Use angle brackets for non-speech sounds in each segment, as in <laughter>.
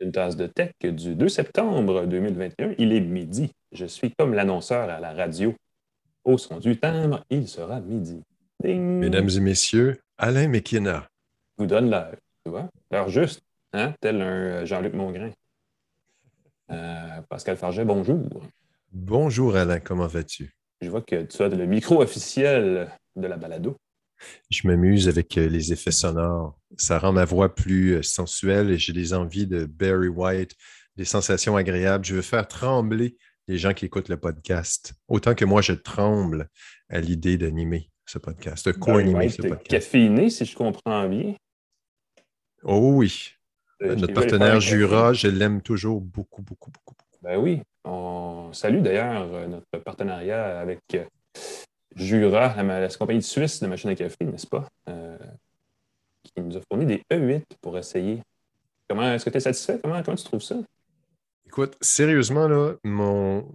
une tasse de tech du 2 septembre 2021. Il est midi. Je suis comme l'annonceur à la radio. Au son du timbre, il sera midi. Mesdames et messieurs, Alain McKenna. Vous donne l'heure, tu vois? L'heure juste, hein? tel un euh, Jean-Luc Mongrain. Euh, Pascal Farget, bonjour. Bonjour Alain, comment vas-tu? Je vois que tu as le micro officiel de la balado. Je m'amuse avec euh, les effets sonores. Ça rend ma voix plus euh, sensuelle et j'ai des envies de Barry White, des sensations agréables. Je veux faire trembler les gens qui écoutent le podcast. Autant que moi, je tremble à l'idée d'animer ce podcast, de co-animer ce podcast. Caféiné, si je comprends bien. Oh oui. Euh, Notre partenaire Jura, je l'aime toujours beaucoup, beaucoup, beaucoup. Ben oui. On salue d'ailleurs notre partenariat avec Jura, la, compagnie suisse de machines à café, n'est-ce pas? Euh, qui nous a fourni des E8 pour essayer. Comment est-ce que tu es satisfait? Comment, tu trouves ça? Écoute, sérieusement, là, mon...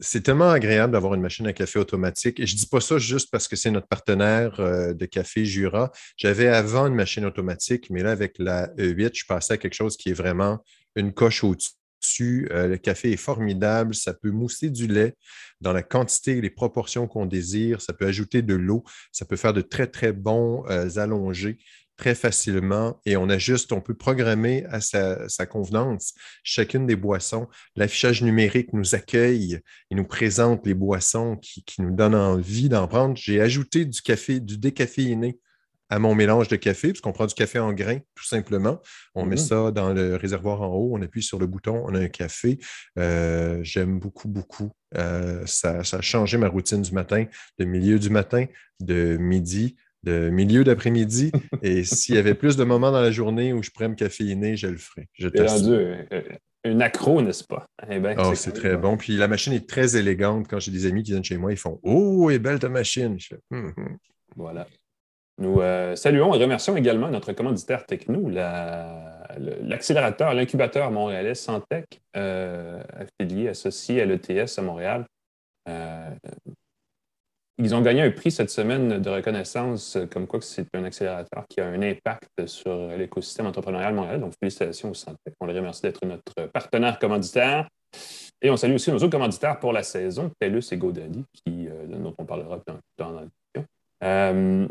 c'est tellement agréable d'avoir une machine à café automatique. Et je ne dis pas ça juste parce que c'est notre partenaire euh, de café Jura. J'avais avant une machine automatique, mais là, avec la E8, je passais à quelque chose qui est vraiment une coche au-dessus euh, le café est formidable. Ça peut mousser du lait dans la quantité et les proportions qu'on désire. Ça peut ajouter de l'eau. Ça peut faire de très, très bons euh, allongés très facilement et on ajuste, on peut programmer à sa, convenance chacune des boissons. L'affichage numérique nous accueille et nous présente les boissons qui, qui nous donnent envie d'en prendre. J'ai ajouté du café, du décaféiné à mon mélange de café, puisqu'on prend du café en grains, tout simplement. On met mm-hmm. ça dans le réservoir en haut, on appuie sur le bouton, on a un café. Euh, j'aime beaucoup, beaucoup. Euh, ça, a changé ma routine du matin, de milieu du matin, de midi, de milieu d'après-midi. <laughs> Et s'il y avait plus de moments dans la journée où je pourrais me caféiner, je le ferais. Je rendu euh, un accro, n'est-ce pas? Eh ben, oh, c'est très bon. Puis la machine est très élégante. Quand j'ai des amis qui viennent chez moi, ils font Oh, est belle ta machine. Hum, hum. Voilà. Nous euh, saluons et remercions également notre commanditaire techno, l'accélérateur, l'incubateur montréalais Santec, euh, affilié, associé à l'ETS à Montréal. Euh, ils ont gagné un prix cette semaine de reconnaissance, comme quoi c'est un accélérateur qui a un impact sur l'écosystème entrepreneurial montréalais. Donc, félicitations au Santec. On les remercie d'être notre partenaire commanditaire. Et on salue aussi nos autres commanditaires pour la saison, TELUS et GoDaddy, dont on parlera dans, dans la discussion.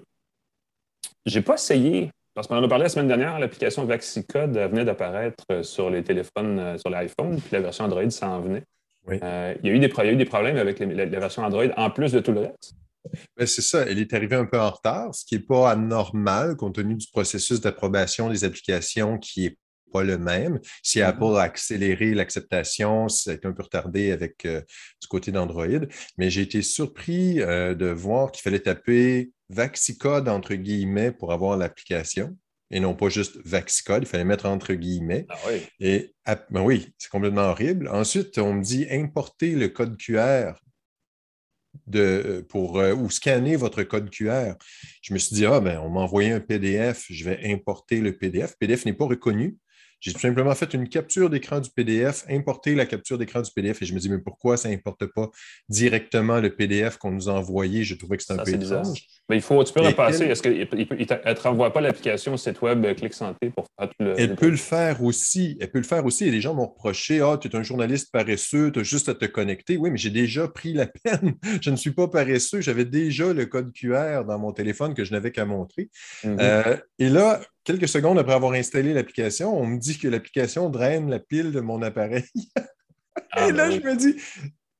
J'ai pas essayé, parce qu'on en a parlé la semaine dernière, l'application VaxiCode venait d'apparaître sur les téléphones, euh, sur l'iPhone, puis la version Android s'en venait. Euh, il, y a eu des, eu des problèmes avec la, version Android en plus de tout le reste. Ben, c'est ça, elle est arrivée un peu en retard, ce qui n'est pas anormal compte tenu du processus d'approbation des applications qui est pas le même. Si mm-hmm. Apple a accéléré l'acceptation, ça a été un peu retardé avec euh, du côté d'Android. Mais j'ai été surpris de voir qu'il fallait taper Vaxicode entre guillemets pour avoir l'application et non pas juste Vaxicode, il fallait mettre entre guillemets. Ah oui. Et ben oui, c'est complètement horrible. Ensuite, on me dit importer le code QR de, pour, euh, ou scanner votre code QR. Je me suis dit, ah ben, on m'a envoyé un PDF, je vais importer le PDF. Le PDF n'est pas reconnu. J'ai tout simplement fait une capture d'écran du PDF, importé la capture d'écran du PDF et je me dis, mais pourquoi ça n'importe pas directement le PDF qu'on nous a envoyé? Je trouvais que c'était un peu étrange. Mais il faut, tu peux repasser. Est-ce qu'elle ne te renvoie pas l'application site web euh, Clic Santé pour faire tout le. Elle peut le faire aussi. Elle peut le faire aussi. Et les gens m'ont reproché Ah, tu es un journaliste paresseux, tu as juste à te connecter. Oui, mais j'ai déjà pris la <laughs> peine. je ne suis pas paresseux. J'avais déjà le code QR dans mon téléphone que je n'avais qu'à montrer. Mm-hmm. Euh, et là, quelques secondes après avoir installé l'application, on me dit que l'application draine la pile de mon appareil. <laughs> Ah, et là, ben je me dis,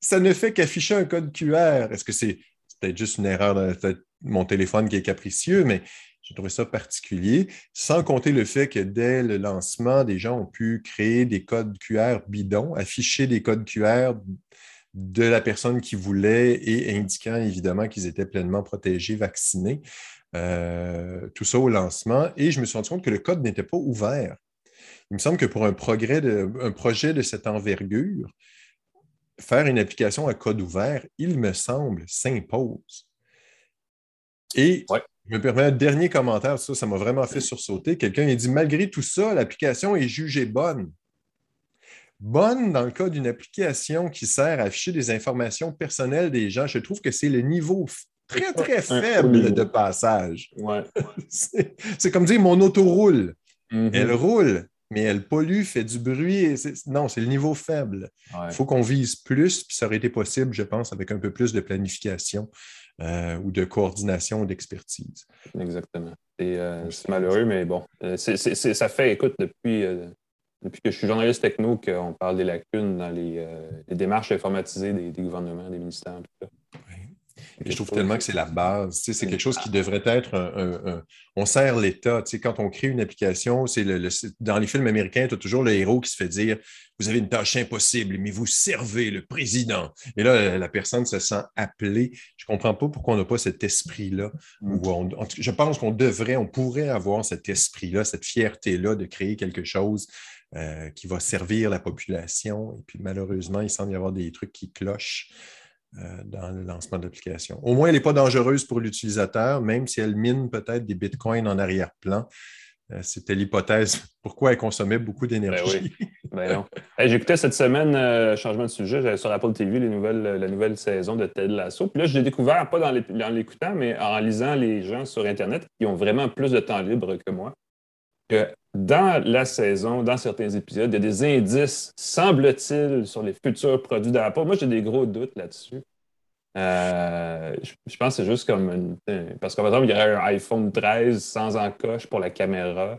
ça ne fait qu'afficher un code QR. Est-ce que c'est peut-être juste une erreur de mon téléphone qui est capricieux, mais j'ai trouvé ça particulier, sans compter le fait que dès le lancement, des gens ont pu créer des codes QR bidons, afficher des codes QR de la personne qui voulait et indiquant évidemment qu'ils étaient pleinement protégés, vaccinés. Euh, tout ça au lancement. Et je me suis rendu compte que le code n'était pas ouvert. Il me semble que pour un, progrès de, un projet de cette envergure, faire une application à code ouvert, il me semble, s'impose. Et je me permets un dernier commentaire, ça, ça m'a vraiment fait sursauter. Quelqu'un a dit Malgré tout ça, l'application est jugée bonne. Bonne dans le cas d'une application qui sert à afficher des informations personnelles des gens. Je trouve que c'est le niveau très, très faible de passage. Ouais. <laughs> c'est comme dire mon auto roule. Mm-hmm. Elle roule, mais elle pollue, fait du bruit. Non, c'est le niveau faible. Il faut qu'on vise plus, puis ça aurait été possible, je pense, avec un peu plus de planification euh, ou de coordination ou d'expertise. Exactement. Euh, c'est malheureux, mais bon, euh, ça fait, écoute, depuis, depuis que je suis journaliste techno, qu'on parle des lacunes dans les, démarches informatisées des, gouvernements, des ministères. Tout ça. Et je trouve tellement que c'est la base. c'est quelque chose qui devrait être un. on sert l'État. quand on crée une application, c'est le, dans les films américains, tu as toujours le héros qui se fait dire Vous avez une tâche impossible, mais vous servez le président. Et là, la personne se sent appelée. Je ne comprends pas pourquoi on n'a pas cet esprit-là. Mm. Je pense qu'on devrait, on pourrait avoir cet esprit-là, cette fierté-là de créer quelque chose. Euh, qui va servir la population. Et puis malheureusement, il semble y avoir des trucs qui clochent. Euh, dans le lancement de l'application. Au moins, elle n'est pas dangereuse pour l'utilisateur, même si elle mine peut-être des bitcoins en arrière-plan. Euh, c'était l'hypothèse. <laughs> Pourquoi elle consommait beaucoup d'énergie? Ben oui. Ben J'écoutais cette semaine, euh, changement de sujet, j'avais sur Apple TV les nouvelles, la nouvelle saison de Ted Lasso. Puis là, je l'ai découvert, pas dans l'écoutant, mais en lisant les gens sur Internet qui ont vraiment plus de temps libre que moi. Que dans la saison, dans certains épisodes, il y a des indices, semble-t-il, sur les futurs produits d'Apple. Moi, j'ai des gros doutes là-dessus. Euh, je, pense que c'est juste comme Parce qu'en exemple, il y aurait un iPhone 13 sans encoche pour la caméra.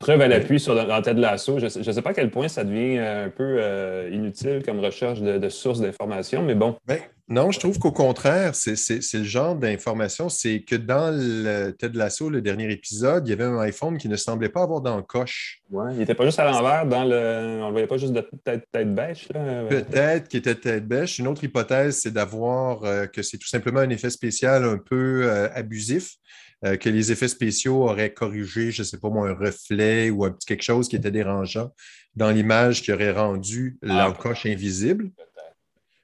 Preuve à l'appui sur la tête de l'assaut. Je ne sais pas à quel point ça devient euh, un peu euh, inutile comme recherche de, sources d'informations, mais bon. Ben, non, je trouve qu'au contraire, c'est le genre d'information, c'est que dans le tête de l'assaut, le dernier épisode, il y avait un iPhone qui ne semblait pas avoir d'encoche. Oui, il n'était pas juste à l'envers, dans le... on ne le voyait pas juste de tête, tête bêche. Peut-être qu'il était tête bêche. Une autre hypothèse, c'est d'avoir euh, que c'est tout simplement un effet spécial un peu abusif. Euh, que les effets spéciaux auraient corrigé, je ne sais pas moi, un reflet ou un petit quelque chose qui était dérangeant dans l'image qui aurait rendu ah, l'encoche invisible.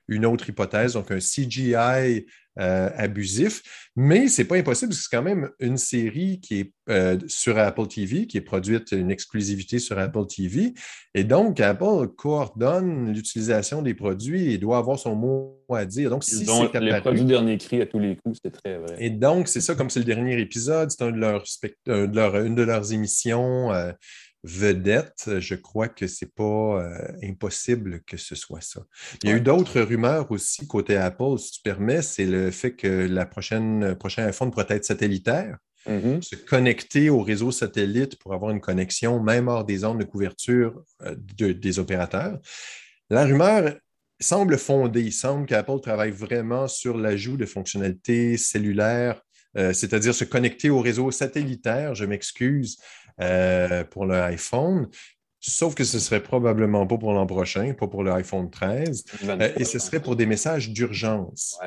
Une autre hypothèse, donc un CGI euh, abusif. Mais ce n'est pas impossible, c'est quand même une série qui est euh, sur Apple TV, qui est produite une exclusivité sur Apple TV. Et donc, Apple coordonne l'utilisation des produits et doit avoir son mot à dire. Donc, si c'est les produits dernier cri à tous les coups, c'est très vrai. Et donc, c'est ça, comme c'est le dernier épisode, c'est un de une de leurs émissions. Euh, vedette, je crois que ce n'est pas euh, impossible que ce soit ça. Il y a eu d'autres rumeurs aussi côté Apple, si tu permets, c'est le fait que la prochaine, prochain iPhone pourrait être satellitaire. Mm-hmm. Se connecter au réseau satellite pour avoir une connexion, même hors des zones de couverture euh, des opérateurs. La rumeur semble fondée. Il semble qu'Apple travaille vraiment sur l'ajout de fonctionnalités cellulaires, euh, c'est-à-dire se connecter au réseau satellitaire, je m'excuse, euh, pour le iPhone. Sauf que ce serait probablement pas pour l'an prochain, pas pour le iPhone 13. Euh, et ce serait pour des messages d'urgence.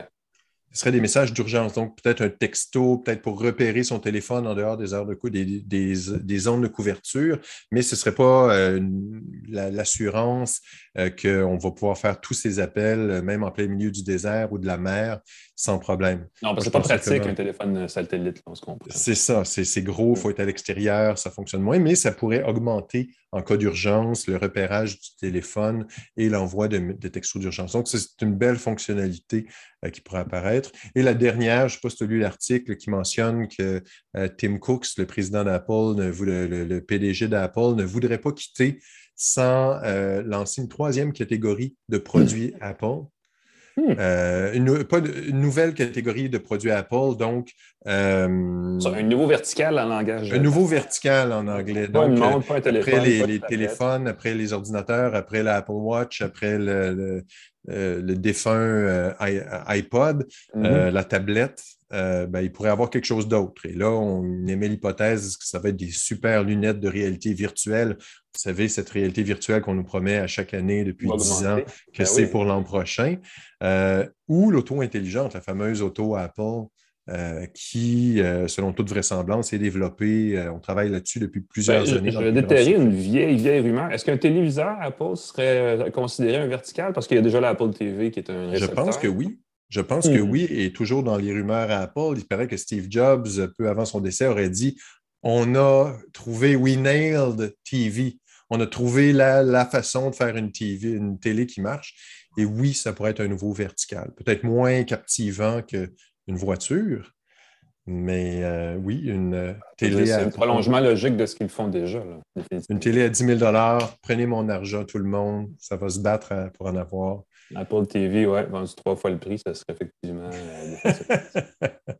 Ce serait des messages d'urgence, donc peut-être un texto, peut-être pour repérer son téléphone en dehors des heures de coup, des, des, zones de couverture, mais ce ne serait pas euh, l'assurance qu'on va pouvoir faire tous ces appels, même en plein milieu du désert ou de la mer, sans problème. Non, parce que c'est pas pratique un téléphone satellite, on se comprend. C'est ça, c'est gros, il faut être à l'extérieur, ça fonctionne moins, mais ça pourrait augmenter en cas d'urgence le repérage du téléphone et l'envoi de, textos d'urgence. Donc, c'est une belle fonctionnalité euh, qui pourrait apparaître. Et la dernière, je ne sais pas si tu as lu l'article qui mentionne que euh, Tim Cooks, le président d'Apple, le, le, PDG d'Apple, ne voudrait pas quitter sans euh, lancer une troisième catégorie de produits Apple Hmm. Euh, une, nouvelle catégorie de produits Apple, donc. Euh, un nouveau vertical en langage. Un nouveau vertical en anglais. donc, après les, téléphones, après les ordinateurs, après l'Apple Watch, après le, défunt iPod, mm-hmm. la tablette, euh, ben, il pourrait avoir quelque chose d'autre. Et là, on émet l'hypothèse que ça va être des super lunettes de réalité virtuelle. Vous savez, cette réalité virtuelle qu'on nous promet à chaque année depuis dix ans, que ben c'est pour l'an prochain. Euh, ou l'auto intelligente, la fameuse auto Apple. Euh, qui, selon toute vraisemblance, est développée. on travaille là-dessus depuis plusieurs ben, années. Je, vais déterrer une vieille, vieille rumeur. Est-ce qu'un téléviseur Apple serait considéré un vertical? Parce qu'il y a déjà l'Apple TV qui est un récepteur. Je pense que oui. Je pense que hmm. oui, et toujours dans les rumeurs à Apple, il paraît que Steve Jobs, peu avant son décès, aurait dit On a trouvé, we nailed TV. On a trouvé la, façon de faire une, TV, une télé qui marche. Et oui, ça pourrait être un nouveau vertical. Peut-être moins captivant qu'une voiture, Mais euh, oui, une télé. C'est un prolongement logique de ce qu'ils font déjà. une télé à 10 000 prenez mon argent, tout le monde. Ça va se battre pour en avoir. Apple TV, ouais, vendu trois fois le prix, ça serait effectivement. <laughs>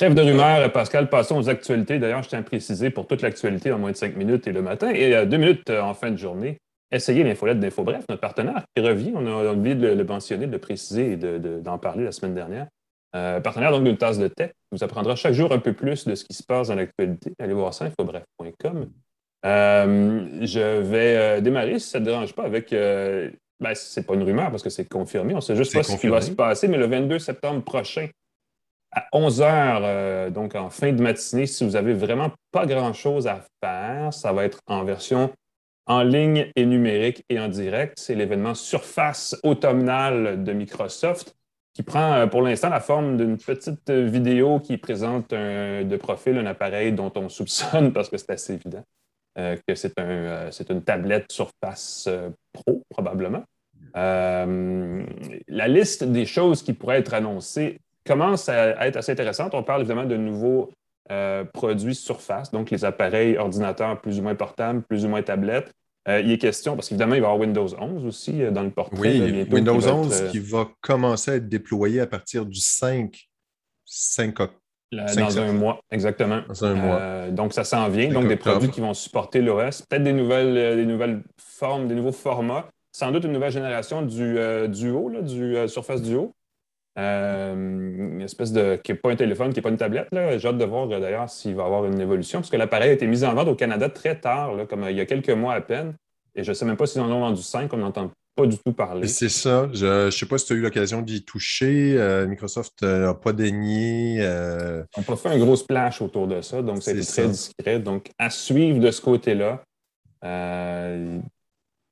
Trêve de rumeurs, Pascal. Passons aux actualités. D'ailleurs, je tiens à préciser pour toute l'actualité en moins de cinq minutes et le matin et deux minutes en fin de journée. Essayez l'infolette d'Info Bref, notre partenaire qui revient. On a envie de le, mentionner, de le préciser et d'en parler la semaine dernière. Euh, partenaire donc d'une tasse de tech, vous apprendra chaque jour un peu plus de ce qui se passe dans l'actualité. Allez voir ça, infobref.com. Euh, je vais euh, démarrer, si ça ne te dérange pas, avec. Ben, c'est pas une rumeur parce que c'est confirmé. On ne sait juste pas ce qui va se passer, mais le 22 septembre prochain, à 11 h, donc en fin de matinée, si vous n'avez vraiment pas grand-chose à faire, ça va être en version en ligne et numérique et en direct. C'est l'événement Surface automnale de Microsoft qui prend euh, pour l'instant la forme d'une petite vidéo qui présente de profil un appareil dont on soupçonne, parce que c'est assez évident, euh, que c'est un, euh, une tablette Surface Pro, probablement. la liste des choses qui pourraient être annoncées commence à être assez intéressante. On parle évidemment de nouveaux produits Surface, donc les appareils ordinateurs plus ou moins portables, plus ou moins tablettes. Euh, il est question, parce qu'évidemment, il va y avoir Windows 11 aussi euh, dans le portrait. Oui, Windows 11 euh, qui va commencer à être déployé à partir du 5, 5 octobre. dans un mois, exactement. Dans un mois. donc, ça s'en vient. Donc, des produits qui vont supporter l'OS. Peut-être des nouvelles, des nouvelles formes, des nouveaux formats. Sans doute une nouvelle génération du Duo, du Surface Duo. Une espèce de. qui n'est pas un téléphone, qui n'est pas une tablette. J'ai hâte de voir d'ailleurs s'il va y avoir une évolution, parce que l'appareil a été mis en vente au Canada très tard, comme il y a quelques mois à peine. Et je ne sais même pas s'ils en ont vendu 5, on n'entend pas du tout parler. C'est ça. Je ne sais pas si tu as eu l'occasion d'y toucher. Euh, Microsoft n'a pas daigné. Euh... On n'a pas fait un gros splash autour de ça, donc c'est très discret. Donc, à suivre de ce côté-là. Euh,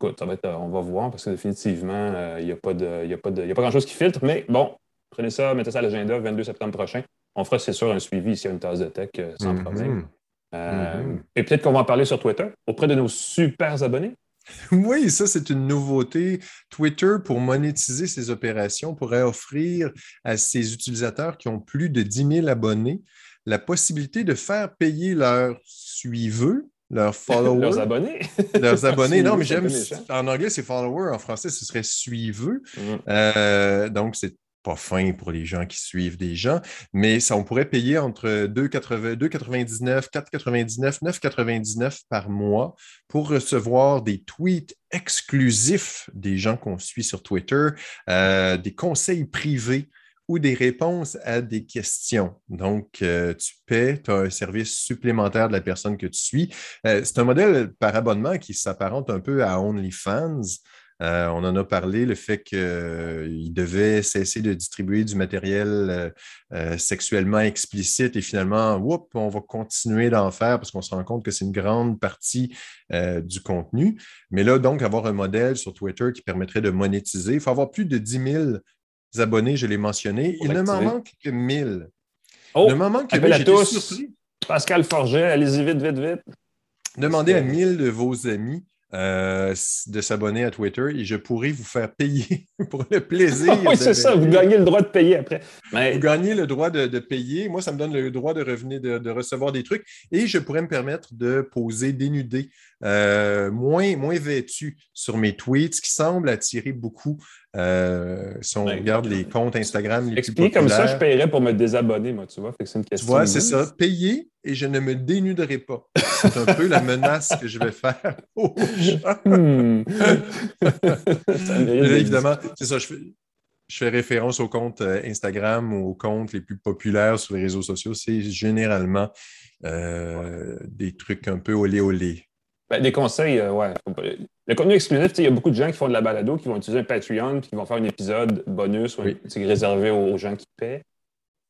écoute, on va voir parce que définitivement, euh, il n'y a pas, de, a pas, de, a pas grand-chose qui filtre, mais bon, Prenez ça, mettez ça à l'agenda, 22 septembre prochain. On fera, c'est sûr, un suivi ici à une tasse de tech euh, sans mhm. problème. Euh, mhm. Et peut-être qu'on va en parler sur Twitter auprès de nos super abonnés. <laughs> Oui, ça, c'est une nouveauté. Twitter, pour monétiser ses opérations, pourrait offrir à ses utilisateurs qui ont plus de 10 000 abonnés la possibilité de faire payer leurs suiveux, leurs <laughs> followers. leurs abonnés. <laughs> leurs abonnés. non, mais j'aime. En anglais, c'est follower. En français, ce serait suiveux. Mm. Euh, donc, c'est pas fin pour les gens qui suivent des gens, mais ça, on pourrait payer entre 2,99, 4,99, 9,99 par mois pour recevoir des tweets exclusifs des gens qu'on suit sur Twitter, euh, des conseils privés ou des réponses à des questions. Donc, euh, tu paies, tu as un service supplémentaire de la personne que tu suis. Euh, c'est un modèle par abonnement qui s'apparente un peu à OnlyFans. Euh, on en a parlé, le fait qu'il euh, devait cesser de distribuer du matériel euh, sexuellement explicite et finalement, whoop, on va continuer d'en faire parce qu'on se rend compte que c'est une grande partie du contenu. Mais là, donc, avoir un modèle sur Twitter qui permettrait de monétiser, il faut avoir plus de 10 000 abonnés, je l'ai mentionné. Il ne m'en manque que 1000. Oh, il ne m'en manque que 1000. Surpris. Pascal Forget, allez-y vite, vite, vite. Demandez à 1000 de vos amis euh, de s'abonner à Twitter et je pourrais vous faire payer <laughs> pour le plaisir. oui, c'est ça, vous gagnez le droit de payer après. Vous gagnez le droit de, payer. Moi, ça me donne le droit de revenir, de, recevoir des trucs et je pourrais me permettre de poser dénudé, euh, moins, moins vêtu sur mes tweets, ce qui semble attirer beaucoup euh, si on ben, regarde les comptes Instagram les Explique comme ça, je paierais pour me désabonner, moi, tu vois. C'est une question. Tu vois, c'est ça. Payer et je ne me dénuderai pas. C'est un peu la menace que je vais faire aux gens. Hmm. évidemment, c'est ça. Je fais, je fais référence aux comptes euh, Instagram ou aux comptes les plus populaires sur les réseaux sociaux. C'est généralement euh, des trucs un peu olé olé. Ben, des conseils, euh, ouais. Le contenu exclusif, il y a beaucoup de gens qui font de la balado, qui vont utiliser un Patreon, puis qui vont faire un épisode bonus réservé aux, gens qui paient.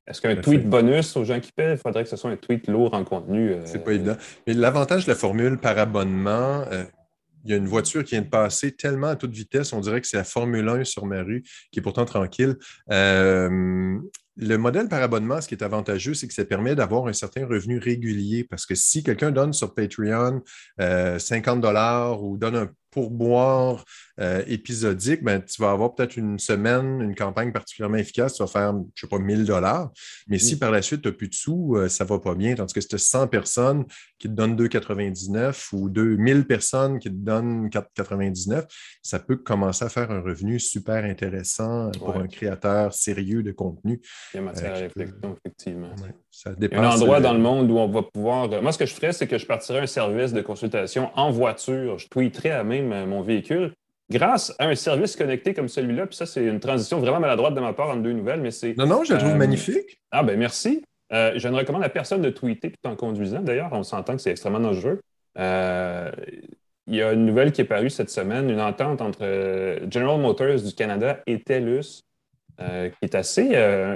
Est-ce qu'un tweet bonus aux gens qui paient, il faudrait que ce soit un tweet lourd en contenu? Euh, C'est pas évident. Mais l'avantage de la formule par abonnement, euh, il y a une voiture qui vient de passer tellement à toute vitesse, on dirait que c'est la Formule 1 sur ma rue, qui est pourtant tranquille. Euh, le modèle par abonnement, ce qui est avantageux, c'est que ça permet d'avoir un certain revenu régulier parce que si quelqu'un donne sur Patreon 50 dollars ou donne un pourboire euh, épisodique, ben, tu vas avoir peut-être une semaine, une campagne particulièrement efficace, tu vas faire, je ne sais pas, 1000 dollars. Mais si par la suite, tu n'as plus de sous, euh, ça ne va pas bien. Tandis que si tu as 100 personnes qui te donnent 2,99 ou 2000 personnes qui te donnent 4,99, ça peut commencer à faire un revenu super intéressant pour un créateur sérieux de contenu. Il y a matière à réflexion, effectivement. Il y a un endroit dans le monde où on va pouvoir. Moi, ce que je ferais, c'est que je partirais un service de consultation en voiture. Je tweeterais à même euh, mon véhicule. Grâce à un service connecté comme celui-là, puis ça, c'est une transition vraiment maladroite de ma part entre deux nouvelles, mais c'est. Non, non, je la trouve euh, magnifique. Ah, ben merci. Euh, je ne recommande à personne de tweeter tout en conduisant. D'ailleurs, on s'entend que c'est extrêmement dangereux. il y a une nouvelle qui est parue cette semaine, une entente entre General Motors du Canada et TELUS qui est assez.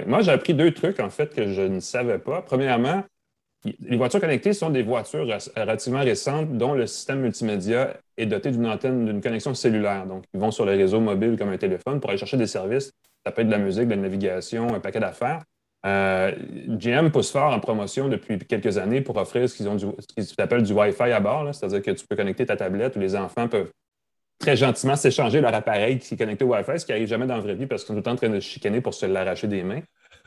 Moi, j'ai appris deux trucs, en fait, que je ne savais pas. Premièrement, les voitures connectées sont des voitures relativement récentes dont le système multimédia est doté d'une antenne, d'une connexion cellulaire. Donc, ils vont sur le réseau mobile comme un téléphone pour aller chercher des services. Ça peut être de la musique, de la navigation, un paquet d'affaires. Euh, GM pousse fort en promotion depuis quelques années pour offrir ce qu'ils ont ce qu'ils appellent du Wi-Fi à bord, c'est-à-dire que tu peux connecter ta tablette ou les enfants peuvent très gentiment s'échanger leur appareil qui est connecté au Wi-Fi, ce qui n'arrive jamais dans la vraie vie parce qu'ils sont tout le temps en train de chicaner pour se l'arracher des mains.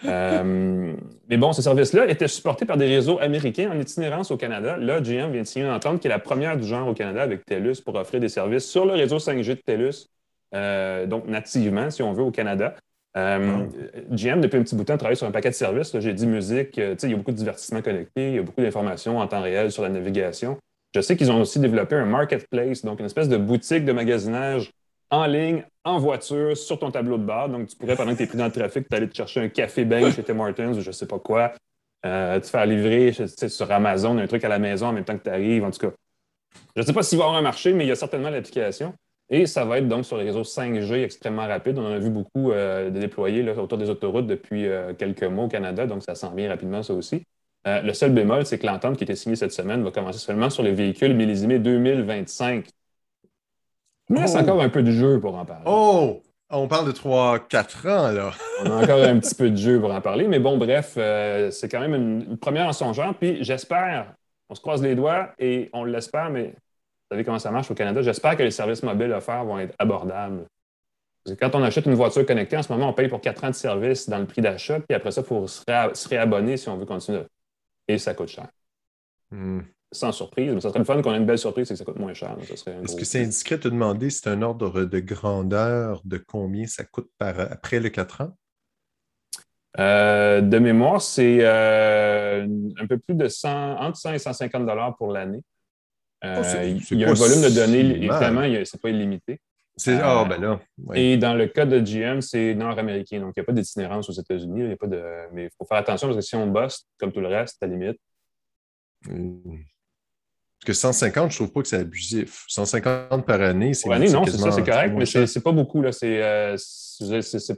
Euh, mais bon, ce service-là était supporté par des réseaux américains en itinérance au Canada. Là, GM vient de signer une entente qui est la première du genre au Canada avec TELUS pour offrir des services sur le réseau 5G de TELUS, euh, donc nativement, si on veut, au Canada. Euh, GM, depuis un petit bout de temps, travaille sur un paquet de services. J'ai dit musique, il y a beaucoup de divertissements connectés, il y a beaucoup d'informations en temps réel sur la navigation. Je sais qu'ils ont aussi développé un marketplace, donc une espèce de boutique de magasinage en ligne, en voiture, sur ton tableau de bord. Donc, tu pourrais, pendant que tu es pris dans le trafic, aller te chercher un café belge chez Tim Martins ou je ne sais pas quoi, euh, te faire livrer sur Amazon un truc à la maison en même temps que tu arrives. En tout cas, je ne sais pas s'il va y avoir un marché, mais il y a certainement l'application. Et ça va être donc sur les réseaux 5G extrêmement rapides. On en a vu beaucoup euh, de déployés autour des autoroutes depuis euh, quelques mois au Canada, donc ça s'en vient rapidement, ça aussi. Euh, le seul bémol, c'est que l'entente qui a été signée cette semaine va commencer seulement sur les véhicules millésimés 2025. Il reste oh. encore un peu de jeu pour en parler. Oh! On parle de 3-4 ans, là. <laughs> On a encore un petit peu de jeu pour en parler, mais bon, bref, euh, c'est quand même une, première en son genre. Puis j'espère, on se croise les doigts et on l'espère, mais vous savez comment ça marche au Canada, j'espère que les services mobiles offerts vont être abordables. Parce que quand on achète une voiture connectée, en ce moment, on paye pour 4 ans de service dans le prix d'achat, puis après ça, il faut se, réabonner si on veut continuer et ça coûte cher. Hmm. Sans surprise, mais ça serait le fun qu'on ait une belle surprise, c'est que ça coûte moins cher. Est-ce que c'est indiscret de te demander si c'est un ordre de grandeur de combien ça coûte par, après le 4 ans? Euh, de mémoire, c'est euh, un peu plus de 100, entre 100 et 150 dollars pour l'année. Euh, oh, il y a un volume de données, évidemment, ce n'est pas illimité. Ah, ben là. Et dans le cas de GM, c'est nord-américain. Donc, il n'y a pas d'itinérance aux États-Unis. a pas de... Mais il faut faire attention parce que si on bosse, comme tout le reste, à la limite. Parce que 150, je ne trouve pas que c'est abusif. 150 par année, c'est. Par année, non, c'est ça, c'est correct, mais c'est n'est pas beaucoup. C'est euh,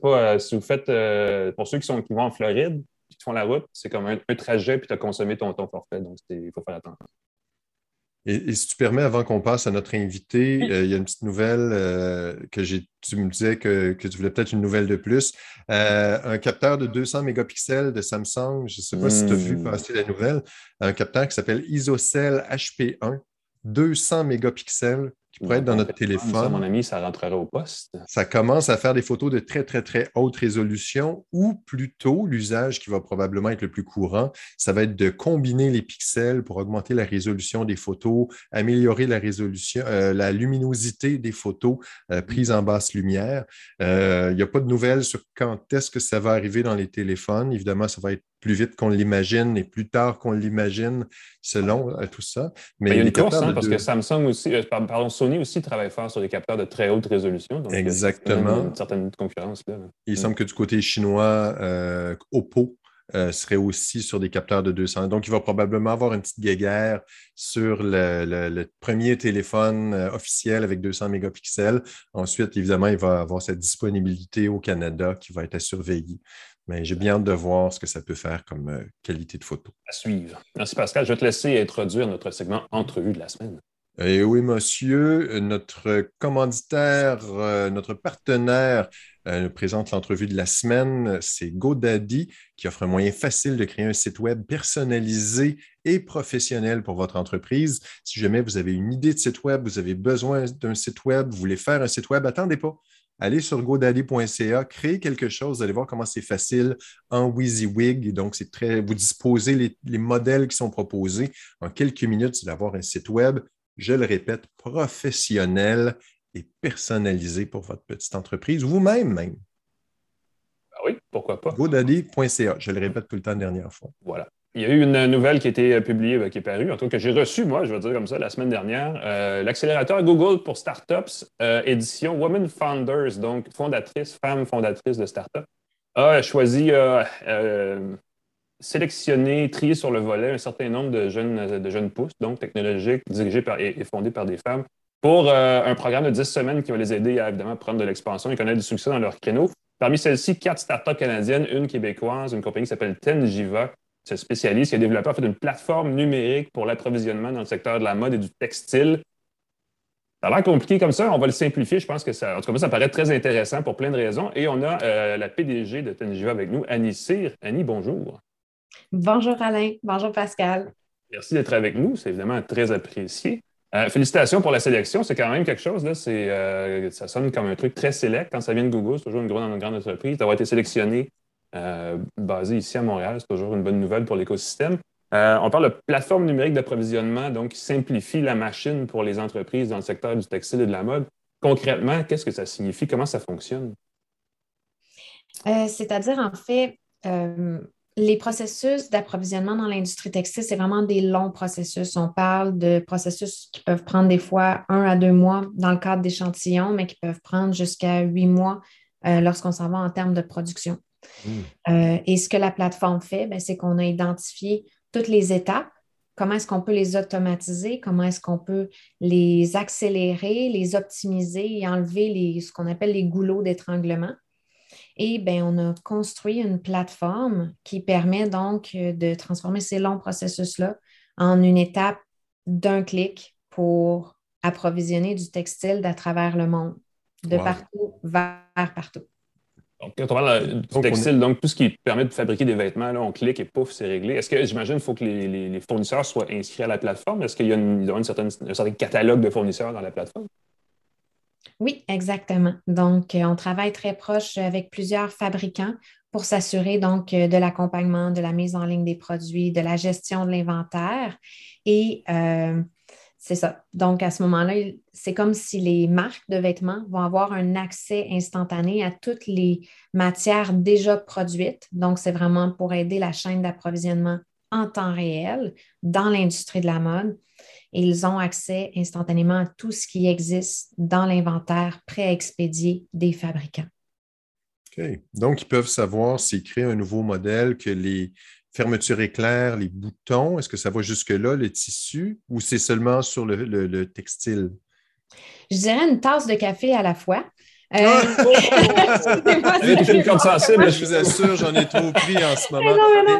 pas. Euh, si vous faites. Euh, pour ceux qui, sont, qui vont en Floride, qui font la route, c'est comme un, trajet, puis tu as consommé ton, ton forfait. Donc, il faut faire attention. Et, si tu permets, avant qu'on passe à notre invité, euh, il y a une petite nouvelle euh, que j'ai. Tu me disais que, tu voulais peut-être une nouvelle de plus. Euh, un capteur de 200 mégapixels de Samsung, je ne sais pas si tu as vu hmm. passer la nouvelle, un capteur qui s'appelle ISOCELL HP1, 200 mégapixels qui pourrait être dans notre téléphone. mon ami, ça rentrerait au poste. Ça commence à faire des photos de très, très, très haute résolution ou plutôt, l'usage qui va probablement être le plus courant, ça va être de combiner les pixels pour augmenter la résolution des photos, améliorer la résolution, euh, la luminosité des photos euh, prises en basse lumière. Euh, il n'y a pas de nouvelles sur quand est-ce que ça va arriver dans les téléphones. Évidemment, ça va être plus vite qu'on l'imagine et plus tard qu'on l'imagine selon tout ça. Mais, il y a une course, hein, parce que Samsung aussi, pardon, Sony aussi travaille fort sur des capteurs de très haute résolution. Donc Exactement. Une certaine concurrence là. Il semble que du côté chinois, euh, Oppo euh, serait aussi sur des capteurs de 200. Donc, il va probablement avoir une petite guéguerre sur le, premier téléphone euh, officiel avec 200 mégapixels. Ensuite, évidemment, il va avoir cette disponibilité au Canada qui va être à surveiller. Mais j'ai bien hâte de voir ce que ça peut faire comme qualité de photo. À suivre. Merci Pascal. Je vais te laisser introduire notre segment entrevue de la semaine. Et oui, monsieur, notre commanditaire, euh, notre partenaire euh, présente l'entrevue de la semaine, c'est GoDaddy qui offre un moyen facile de créer un site web personnalisé et professionnel pour votre entreprise. Si jamais vous avez une idée de site web, vous avez besoin d'un site web, vous voulez faire un site web, attendez pas. Allez sur godaddy.ca, créez quelque chose, vous allez voir comment c'est facile en WYSIWYG. Donc, c'est très, vous disposez les, les, modèles qui sont proposés. En quelques minutes, vous allez avoir un site web je le répète, professionnel et personnalisé pour votre petite entreprise, vous-même même. Ben oui, pourquoi pas. GoDaddy.ca, je le répète tout le temps la dernière fois. Voilà. Il y a eu une nouvelle qui a été publiée, ben, qui est parue, en tout cas que j'ai reçue, moi, je vais dire comme ça, la semaine dernière. Euh, l'accélérateur Google pour Startups, euh, édition Women Founders, donc fondatrice, femme fondatrice de startups, a choisi euh, sélectionner, trier sur le volet un certain nombre de jeunes, de jeunes pousses, donc technologiques, dirigés par, et, fondés par des femmes, pour euh, un programme de 10 semaines qui va les aider à prendre de l'expansion et connaître du succès dans leur créneau. Parmi celles-ci, quatre startups canadiennes, une québécoise, une compagnie qui s'appelle Tenjiva, se spécialise, qui est développeur d'une plateforme numérique pour l'approvisionnement dans le secteur de la mode et du textile. Ça a l'air compliqué comme ça, on va le simplifier. Je pense que ça, en tout cas, ça paraît très intéressant pour plein de raisons. Et on a euh, la PDG de Tenjiva avec nous, Annie Cyr. Annie, bonjour. Bonjour Alain, bonjour Pascal. Merci d'être avec nous, c'est évidemment très apprécié. Euh, félicitations pour la sélection, c'est quand même quelque chose, là, euh, ça sonne comme un truc très sélect quand ça vient de Google, c'est toujours une grande, grande entreprise. D'avoir été sélectionné basé ici à Montréal, c'est toujours une bonne nouvelle pour l'écosystème. on parle de plateforme numérique d'approvisionnement, donc qui simplifie la machine pour les entreprises dans le secteur du textile et de la mode. Concrètement, qu'est-ce que ça signifie? Comment ça fonctionne? C'est-à-dire, en fait, les processus d'approvisionnement dans l'industrie textile, c'est vraiment des longs processus. On parle de processus qui peuvent prendre des fois un à deux mois dans le cadre d'échantillons, mais qui peuvent prendre jusqu'à huit mois euh, lorsqu'on s'en va en termes de production. Mmh. Euh, et ce que la plateforme fait, ben, c'est qu'on a identifié toutes les étapes, comment est-ce qu'on peut les automatiser, comment est-ce qu'on peut les accélérer, les optimiser et enlever les, ce qu'on appelle les goulots d'étranglement? Et bien, on a construit une plateforme qui permet donc euh, de transformer ces longs processus-là en une étape d'un clic pour approvisionner du textile d'à travers le monde, de partout vers partout. Donc, quand on parle du textile, donc tout ce qui permet de fabriquer des vêtements, là, on clique et pouf, c'est réglé. Est-ce que j'imagine qu'il faut que les, fournisseurs soient inscrits à la plateforme? Est-ce qu'il y a, une, un certain catalogue de fournisseurs dans la plateforme? Oui, exactement. Donc, euh, on travaille très proche avec plusieurs fabricants pour s'assurer donc euh, de l'accompagnement, de la mise en ligne des produits, de la gestion de l'inventaire. Et euh, c'est ça. Donc, à ce moment-là, c'est comme si les marques de vêtements vont avoir un accès instantané à toutes les matières déjà produites. Donc, c'est vraiment pour aider la chaîne d'approvisionnement en temps réel dans l'industrie de la mode et ils ont accès instantanément à tout ce qui existe dans l'inventaire expédier des fabricants. OK. Donc, ils peuvent savoir s'ils créent un nouveau modèle, que les fermetures éclairs, les boutons, est-ce que ça va jusque-là, le tissu, ou c'est seulement sur le, textile? Je dirais une tasse de café à la fois. Euh... <laughs> sensible, je vous assure, j'en ai trop pris en ce moment.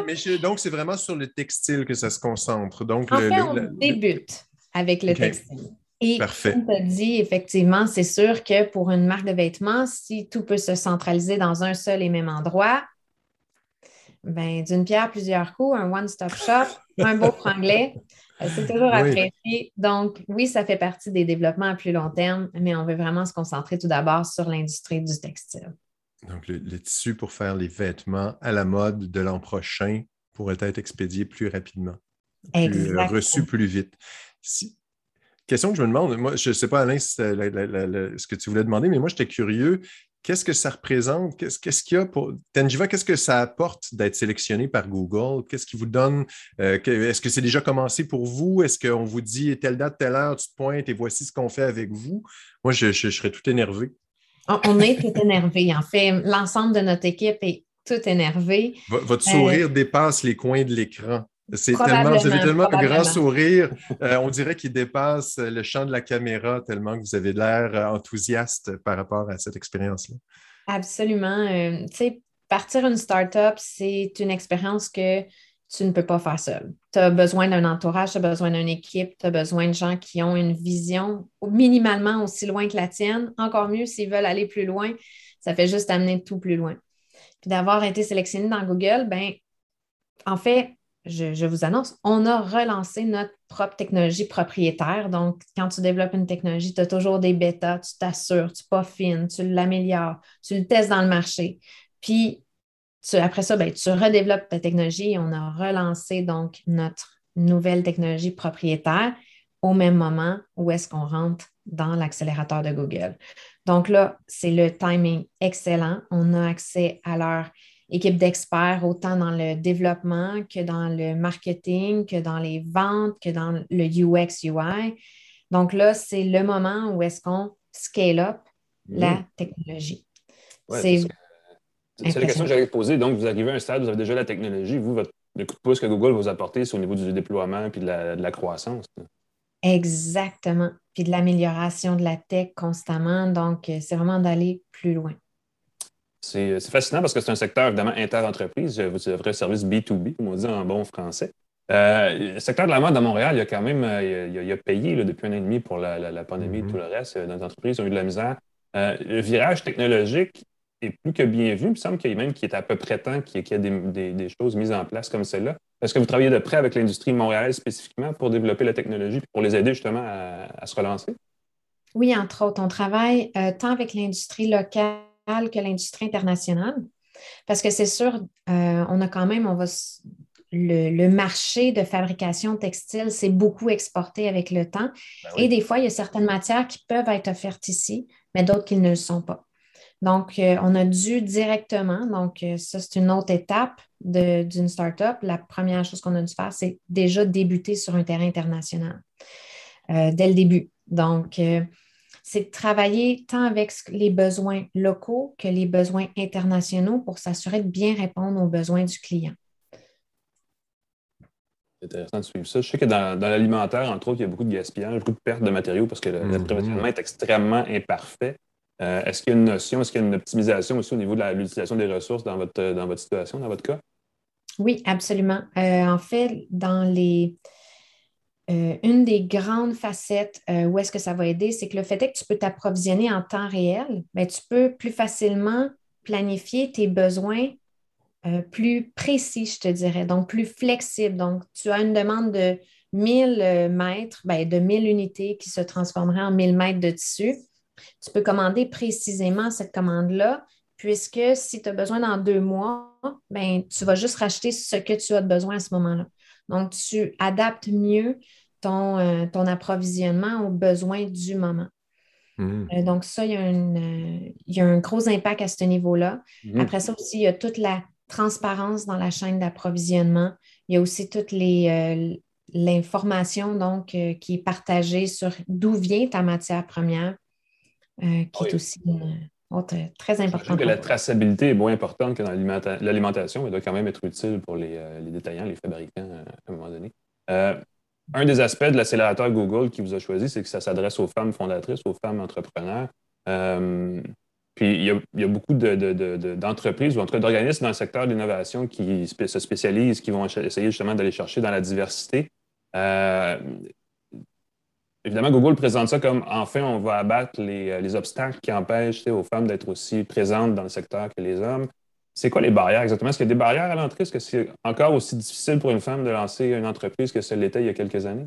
Mais donc, c'est vraiment sur le textile que ça se concentre. Donc, en fait, on débute avec le textile. Et Parfait. comme tu as dit, effectivement, c'est sûr que pour une marque de vêtements, si tout peut se centraliser dans un seul et même endroit, ben, d'une pierre plusieurs coups, un one-stop shop, un beau franglais, euh, c'est toujours apprécié. Donc, oui, ça fait partie des développements à plus long terme, mais on veut vraiment se concentrer tout d'abord sur l'industrie du textile. Donc, le, tissu pour faire les vêtements à la mode de l'an prochain pourrait être expédié plus rapidement, plus, euh, reçu plus vite. Question que je me demande, moi, je ne sais pas, Alain, ce que tu voulais demander, mais moi, j'étais curieux. Qu'est-ce que ça représente? Qu'est-ce qu'il y a pour. Tenjiva, qu'est-ce que ça apporte d'être sélectionné par Google? Qu'est-ce qui vous donne? Euh, est-ce que c'est déjà commencé pour vous? Est-ce qu'on vous dit telle date, telle heure, tu te pointes et voici ce qu'on fait avec vous? Moi, je, serais tout énervé. On est tout énervé. En fait, l'ensemble de notre équipe est tout énervé. Votre sourire euh, dépasse les coins de l'écran? C'est tellement, vous avez tellement un grand sourire. Euh, on dirait qu'il dépasse le champ de la caméra tellement que vous avez l'air euh, enthousiaste par rapport à cette expérience-là. Absolument. Euh, tu sais, partir une start-up, c'est une expérience que tu ne peux pas faire seul. Tu as besoin d'un entourage, tu as besoin d'une équipe, tu as besoin de gens qui ont une vision minimalement aussi loin que la tienne. Encore mieux s'ils veulent aller plus loin, ça fait juste amener tout plus loin. Puis d'avoir été sélectionné dans Google, ben, en fait, je, vous annonce, on a relancé notre propre technologie propriétaire. Donc, quand tu développes une technologie, tu as toujours des bêtas, tu t'assures, tu peaufines, tu l'améliores, tu le testes dans le marché. Puis, après ça, ben, tu redéveloppes ta technologie et on a relancé donc notre nouvelle technologie propriétaire au même moment où est-ce qu'on rentre dans l'accélérateur de Google. Donc là, c'est le timing excellent. On a accès à leur équipe d'experts autant dans le développement que dans le marketing, que dans les ventes, que dans le UX, UI. Donc là, c'est le moment où est-ce qu'on scale up la mmh. technologie. c'est c'est la question que j'allais poser. Donc, vous arrivez à un stade, vous avez déjà la technologie. Vous, votre, le coup de pouce que Google vous apporter, c'est au niveau du déploiement puis de la, croissance. Exactement. Puis de l'amélioration de la tech constamment. Donc, euh, c'est vraiment d'aller plus loin. C'est fascinant parce que c'est un secteur évidemment inter-entreprise. Vous avez un service B2B, comme on dit en bon français. Euh, le secteur de la mode à Montréal, il a quand même euh, il a, payé depuis un an et demi pour la, pandémie et mm-hmm. tout le reste. Nos entreprises ont eu de la misère. le virage technologique, est plus que bien vu. Il me semble qu'il y a même qui est à peu près temps qu'il y ait des, choses mises en place comme celle-là. Est-ce que vous travaillez de près avec l'industrie montréalaise spécifiquement pour développer la technologie et pour les aider justement à, se relancer? Oui, entre autres. On travaille euh, tant avec l'industrie locale que l'industrie internationale. Parce que c'est sûr, euh, on a quand même, on va le, marché de fabrication textile s'est beaucoup exporté avec le temps. Ben et des fois, il y a certaines matières qui peuvent être offertes ici, mais d'autres qui ne le sont pas. Donc, euh, on a dû directement, donc euh, ça, c'est une autre étape d'une startup. La première chose qu'on a dû faire, c'est déjà débuter sur un terrain international dès le début. Donc, c'est de travailler tant avec les besoins locaux que les besoins internationaux pour s'assurer de bien répondre aux besoins du client. C'est intéressant de suivre ça. Je sais que dans, l'alimentaire, entre autres, il y a beaucoup de gaspillage, beaucoup de pertes de matériaux parce que l'approvisionnement est extrêmement imparfait. Euh, est-ce qu'il y a une notion, est-ce qu'il y a une optimisation aussi au niveau de l'utilisation des ressources dans votre, dans votre situation, dans votre cas? Oui, absolument. Euh, en fait, dans les. Euh, une des grandes facettes où est-ce que ça va aider, c'est que le fait est que tu peux t'approvisionner en temps réel, mais tu peux plus facilement planifier tes besoins plus précis, je te dirais, donc plus flexible. Donc, tu as une demande de 1000 mètres, ben, de 1000 unités qui se transformeraient en 1000 mètres de tissu tu peux commander précisément cette commande-là, puisque si tu as besoin dans deux mois, ben, tu vas juste racheter ce que tu as besoin à ce moment-là. Donc, tu adaptes mieux ton, euh, ton approvisionnement aux besoins du moment. Mmh. Euh, donc, ça, il y, a euh, il un gros impact à ce niveau-là. Mmh. Après ça aussi, il y a toute la transparence dans la chaîne d'approvisionnement. Il y a aussi toute l'information donc qui est partagée sur d'où vient ta matière première, euh, qui est aussi euh, très important. que la traçabilité est moins importante que dans l'alimentation, mais doit quand même être utile pour les, euh, détaillants, les fabricants à un moment donné. un des aspects de l'accélérateur Google qui vous a choisi, c'est que ça s'adresse aux femmes fondatrices, aux femmes entrepreneurs. puis il y, a, beaucoup d'entreprises ou en tout cas d'organismes dans le secteur de l'innovation qui se spécialisent, qui vont essayer justement d'aller chercher dans la diversité. Évidemment, Google présente ça comme enfin, on va abattre les, euh, obstacles qui empêchent aux femmes d'être aussi présentes dans le secteur que les hommes. C'est quoi les barrières exactement? Est-ce qu'il y a des barrières à l'entrée? Est-ce que c'est encore aussi difficile pour une femme de lancer une entreprise que ce l'était il y a quelques années?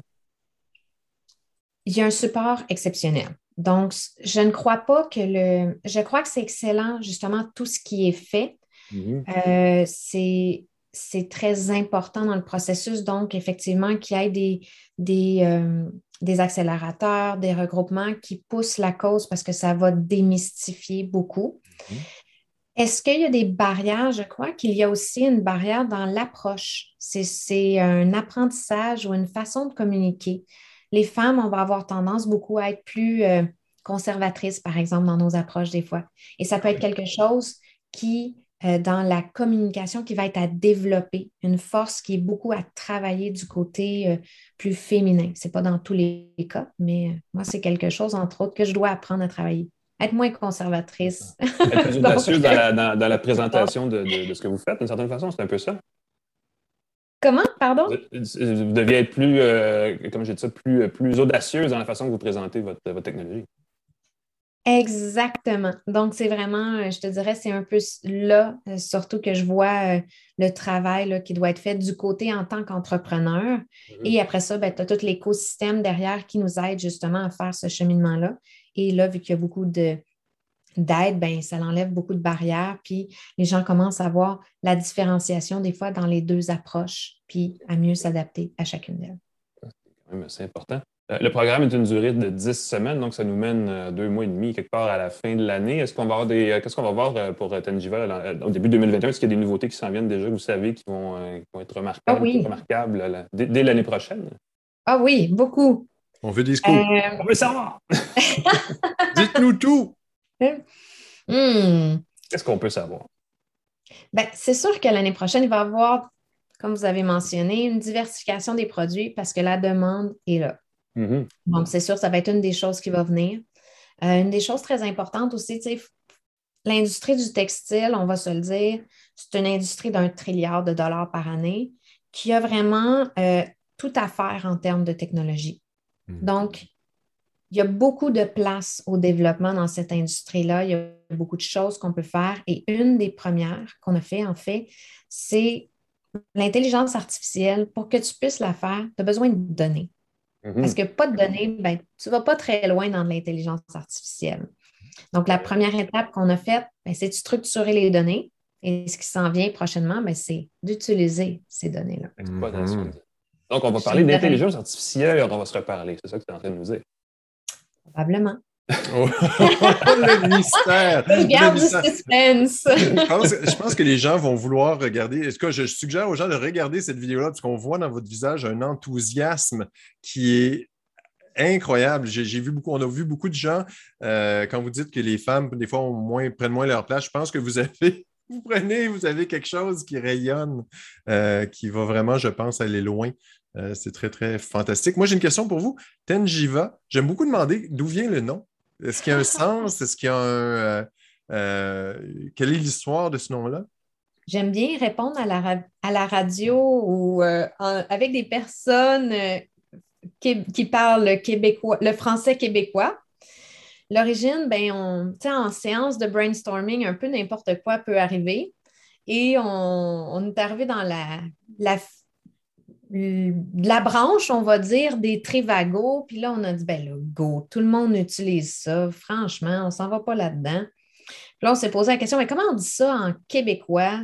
Il y a un support exceptionnel. Donc, je ne crois pas que le. Je crois que c'est excellent, justement, tout ce qui est fait. Mm-hmm. Euh, c'est très important dans le processus. Donc, effectivement, qu'il y ait des, des, euh, des accélérateurs, des regroupements qui poussent la cause parce que ça va démystifier beaucoup. Mhm. Est-ce qu'il y a des barrières? Je crois qu'il y a aussi une barrière dans l'approche. C'est un apprentissage ou une façon de communiquer. Les femmes, on va avoir tendance beaucoup à être plus euh, conservatrices, par exemple, dans nos approches des fois. Et ça peut être quelque chose qui euh, dans la communication qui va être à développer, une force qui est beaucoup à travailler du côté euh, plus féminin. Ce n'est pas dans tous les cas, mais euh, moi, c'est quelque chose, entre autres, que je dois apprendre à travailler. Être moins conservatrice. Être plus <laughs> audacieuse dans, la, présentation de, ce que vous faites, d'une certaine façon, c'est un peu ça? Comment, pardon? Vous deviez être plus, euh, comme j'ai dit ça, plus, plus audacieuse dans la façon que vous présentez votre, votre technologie. Exactement. Donc, c'est vraiment, euh, je te dirais, c'est un peu là, euh, surtout que je vois euh, le travail qui doit être fait du côté en tant qu'entrepreneur. Mm-hmm. Et après ça, ben, tu as tout l'écosystème derrière qui nous aide justement à faire ce cheminement-là. Et là, vu qu'il y a beaucoup de, d'aide, ben, ça enlève beaucoup de barrières, puis les gens commencent à voir la différenciation des fois dans les deux approches, puis à mieux s'adapter à chacune d'elles. C'est quand même assez important. Euh, le programme est une durée de 10 semaines, donc ça nous mène euh, deux mois et demi quelque part à la fin de l'année. Est-ce qu'on va avoir des. Euh, qu'est-ce qu'on va voir pour Tangiva au début 2021? Est-ce qu'il y a des nouveautés qui s'en viennent déjà, vous savez, qui vont, être remarquables, ah remarquables dès, l'année prochaine? Ah oui, beaucoup. On veut des scoops. On veut savoir. <laughs> Dites-nous tout. Hmm. Qu'est-ce qu'on peut savoir? Ben, c'est sûr que l'année prochaine, il va y avoir, comme vous avez mentionné, une diversification des produits parce que la demande est là. Mm-hmm. Donc, c'est sûr, ça va être une des choses qui va venir. Euh, une des choses très importantes aussi, l'industrie du textile, on va se le dire, c'est une industrie d'un trilliard de dollars par année qui a vraiment euh, tout à faire en termes de technologie. Mm-hmm. Donc, il y a beaucoup de place au développement dans cette industrie-là. Il y a beaucoup de choses qu'on peut faire. Et une des premières qu'on a fait, en fait, c'est l'intelligence artificielle. Pour que tu puisses la faire, tu as besoin de données. Mhm. Parce que pas de données, ben, tu ne vas pas très loin dans l'intelligence artificielle. Donc, la première étape qu'on a faite, ben, c'est de structurer les données. Et ce qui s'en vient prochainement, ben, c'est d'utiliser ces données-là. Mhm. Donc, on va parler d'intelligence artificielle, on va se reparler. C'est ça que tu es en train de nous dire. Probablement. <laughs> le mystère. Je garde du suspense. je, pense, que les gens vont vouloir regarder. En tout cas, je suggère aux gens de regarder cette vidéo-là? Parce qu'on voit dans votre visage un enthousiasme qui est incroyable. J'ai vu beaucoup, on a vu beaucoup de gens, euh, quand vous dites que les femmes, des fois, moins, prennent moins leur place, je pense que vous avez, <laughs> vous prenez, vous avez quelque chose qui rayonne, euh, qui va vraiment, je pense, aller loin. Euh, c'est très, très fantastique. Moi, j'ai une question pour vous. Tenjiva, j'aime beaucoup demander d'où vient le nom. Est-ce qu'il y a un sens? Est-ce qu'il y a un. Euh, euh, quelle est l'histoire de ce nom-là? J'aime bien répondre à la, à la radio ou euh, avec des personnes qui, parlent le, québécois, le français québécois. L'origine, ben, on, en séance de brainstorming, un peu n'importe quoi peut arriver. Et on, on est arrivé dans la, la la branche, on va dire, des Trivago. Puis là, on a dit, ben là, go, tout le monde utilise ça. Franchement, on ne s'en va pas là-dedans. Puis là, on s'est posé la question, mais comment on dit ça en québécois?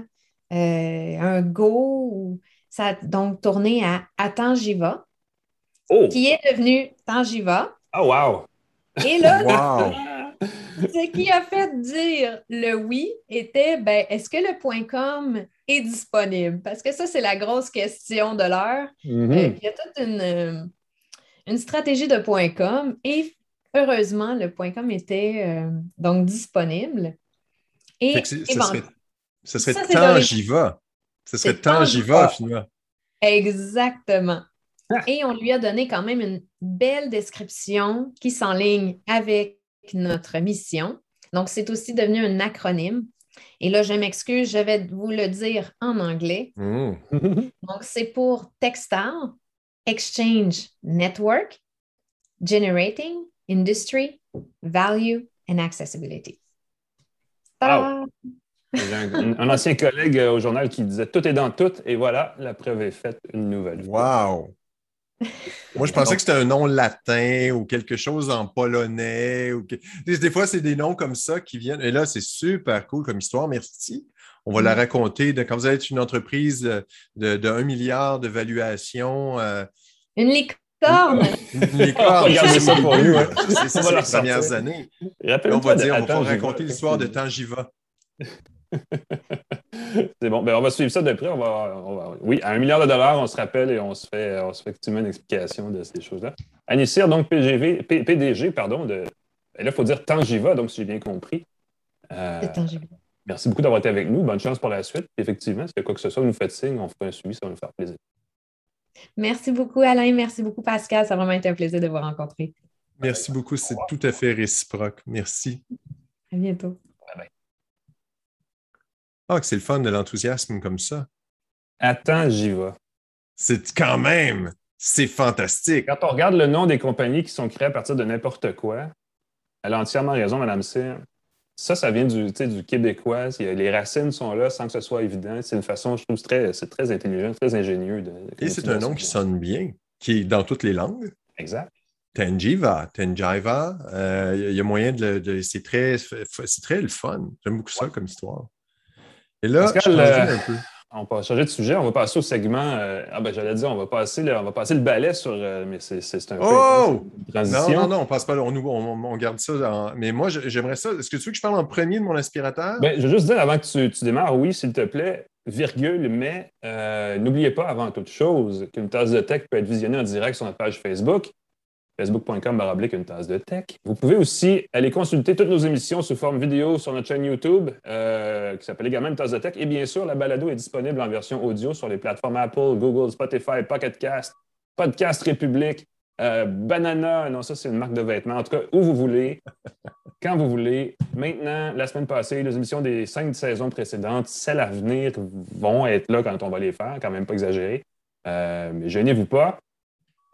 Euh, un go, ça a donc tourné à Attends, j'y va, oh! qui est devenu Tangiva. Oh, wow! Et là, <laughs> ce qui a fait dire le oui était ben, est-ce que le .com est disponible? Parce que ça, c'est la grosse question de l'heure. Mm-hmm. Euh, il y a toute une, euh, une stratégie de .com et heureusement, le .com était euh, donc disponible. Et, ce serait, ce serait Tangiva. Ce serait Tangiva, finalement. Exactement. Et on lui a donné quand même une belle description qui s'enligne avec notre mission. Donc, c'est aussi devenu un acronyme. Et là, je m'excuse, je vais vous le dire en anglais. Mmh. <laughs> Donc, c'est pour Textile, Exchange Network, Generating, Industry, Value and Accessibility. un, un, ancien collègue au journal qui disait tout est dans tout, et voilà, la preuve est faite, une nouvelle. Wow! Moi, je pensais que c'était un nom latin ou quelque chose en polonais. Ou Des fois, c'est des noms comme ça qui viennent. Et là, c'est super cool comme histoire. Merci. On va la mm. raconter. Quand vous êtes une entreprise de, 1 milliard de valuation. Euh, une licorne. Une licorne. <laughs> Regardez ça pour nous. C'est ça, les premières années. On va dire, on va raconter l'histoire de Tangiva. <laughs> <laughs> c'est bon. Ben, on va suivre ça de près. On va, Oui, à un milliard de dollars, on se rappelle et on se fait, on se fait effectivement une explication de ces choses-là. Anissir, donc PGV, PDG, pardon, de. Et là, il faut dire Tangiva, donc si j'ai bien compris. Euh, merci beaucoup d'avoir été avec nous. Bonne chance pour la suite. effectivement, si quoi que ce soit, vous nous faites signe, on fera un suivi, ça va nous faire plaisir. Merci beaucoup, Alain. Merci beaucoup, Pascal. Ça a vraiment été un plaisir de vous rencontrer. Merci beaucoup. C'est tout à fait réciproque. Merci. À bientôt. Ah, que c'est le fun de l'enthousiasme comme ça. Attends, j'y vais. C'est quand même, c'est fantastique. Quand on regarde le nom des compagnies qui sont créées à partir de n'importe quoi, elle a entièrement raison, Mme Cyr. Ça, ça vient du, du québécois. Les racines sont là sans que ce soit évident. C'est une façon, je trouve, très, c'est très intelligent, très ingénieux. Et c'est un nom qui sonne bien, qui est dans toutes les langues. Exact. Tenjiva, Tenjiva, il euh, y a moyen de, c'est très, c'est très le fun. J'aime beaucoup ça comme histoire. Et là, euh, un peu. On va changer de sujet, on va passer au segment. Euh, ah ben j'allais dire, on va passer le, on va passer le balai sur. Euh, mais c'est un oh! peu transition. Non, non, non, on passe pas là, on, on, garde ça. Mais moi, j'aimerais ça. Est-ce que tu veux que je parle en premier de mon aspirateur? Ben, je veux juste dire avant que tu, tu démarres, oui, s'il te plaît, virgule, mais euh, n'oubliez pas avant toute chose qu'une tasse de tech peut être visionnée en direct sur notre page Facebook facebook.com baroblique une tasse de tech. Vous pouvez aussi aller consulter toutes nos émissions sous forme vidéo sur notre chaîne YouTube euh, qui s'appelle également une tasse de tech. Et bien sûr, la balado est disponible en version audio sur les plateformes Apple, Google, Spotify, Pocket Cast, Podcast République, euh, Banana, non, ça c'est une marque de vêtements. En tout cas, où vous voulez, <laughs> quand vous voulez. Maintenant, la semaine passée, les émissions des cinq saisons précédentes, celles à venir vont être là quand on va les faire, quand même pas exagéré. Euh, mais gênez-vous pas.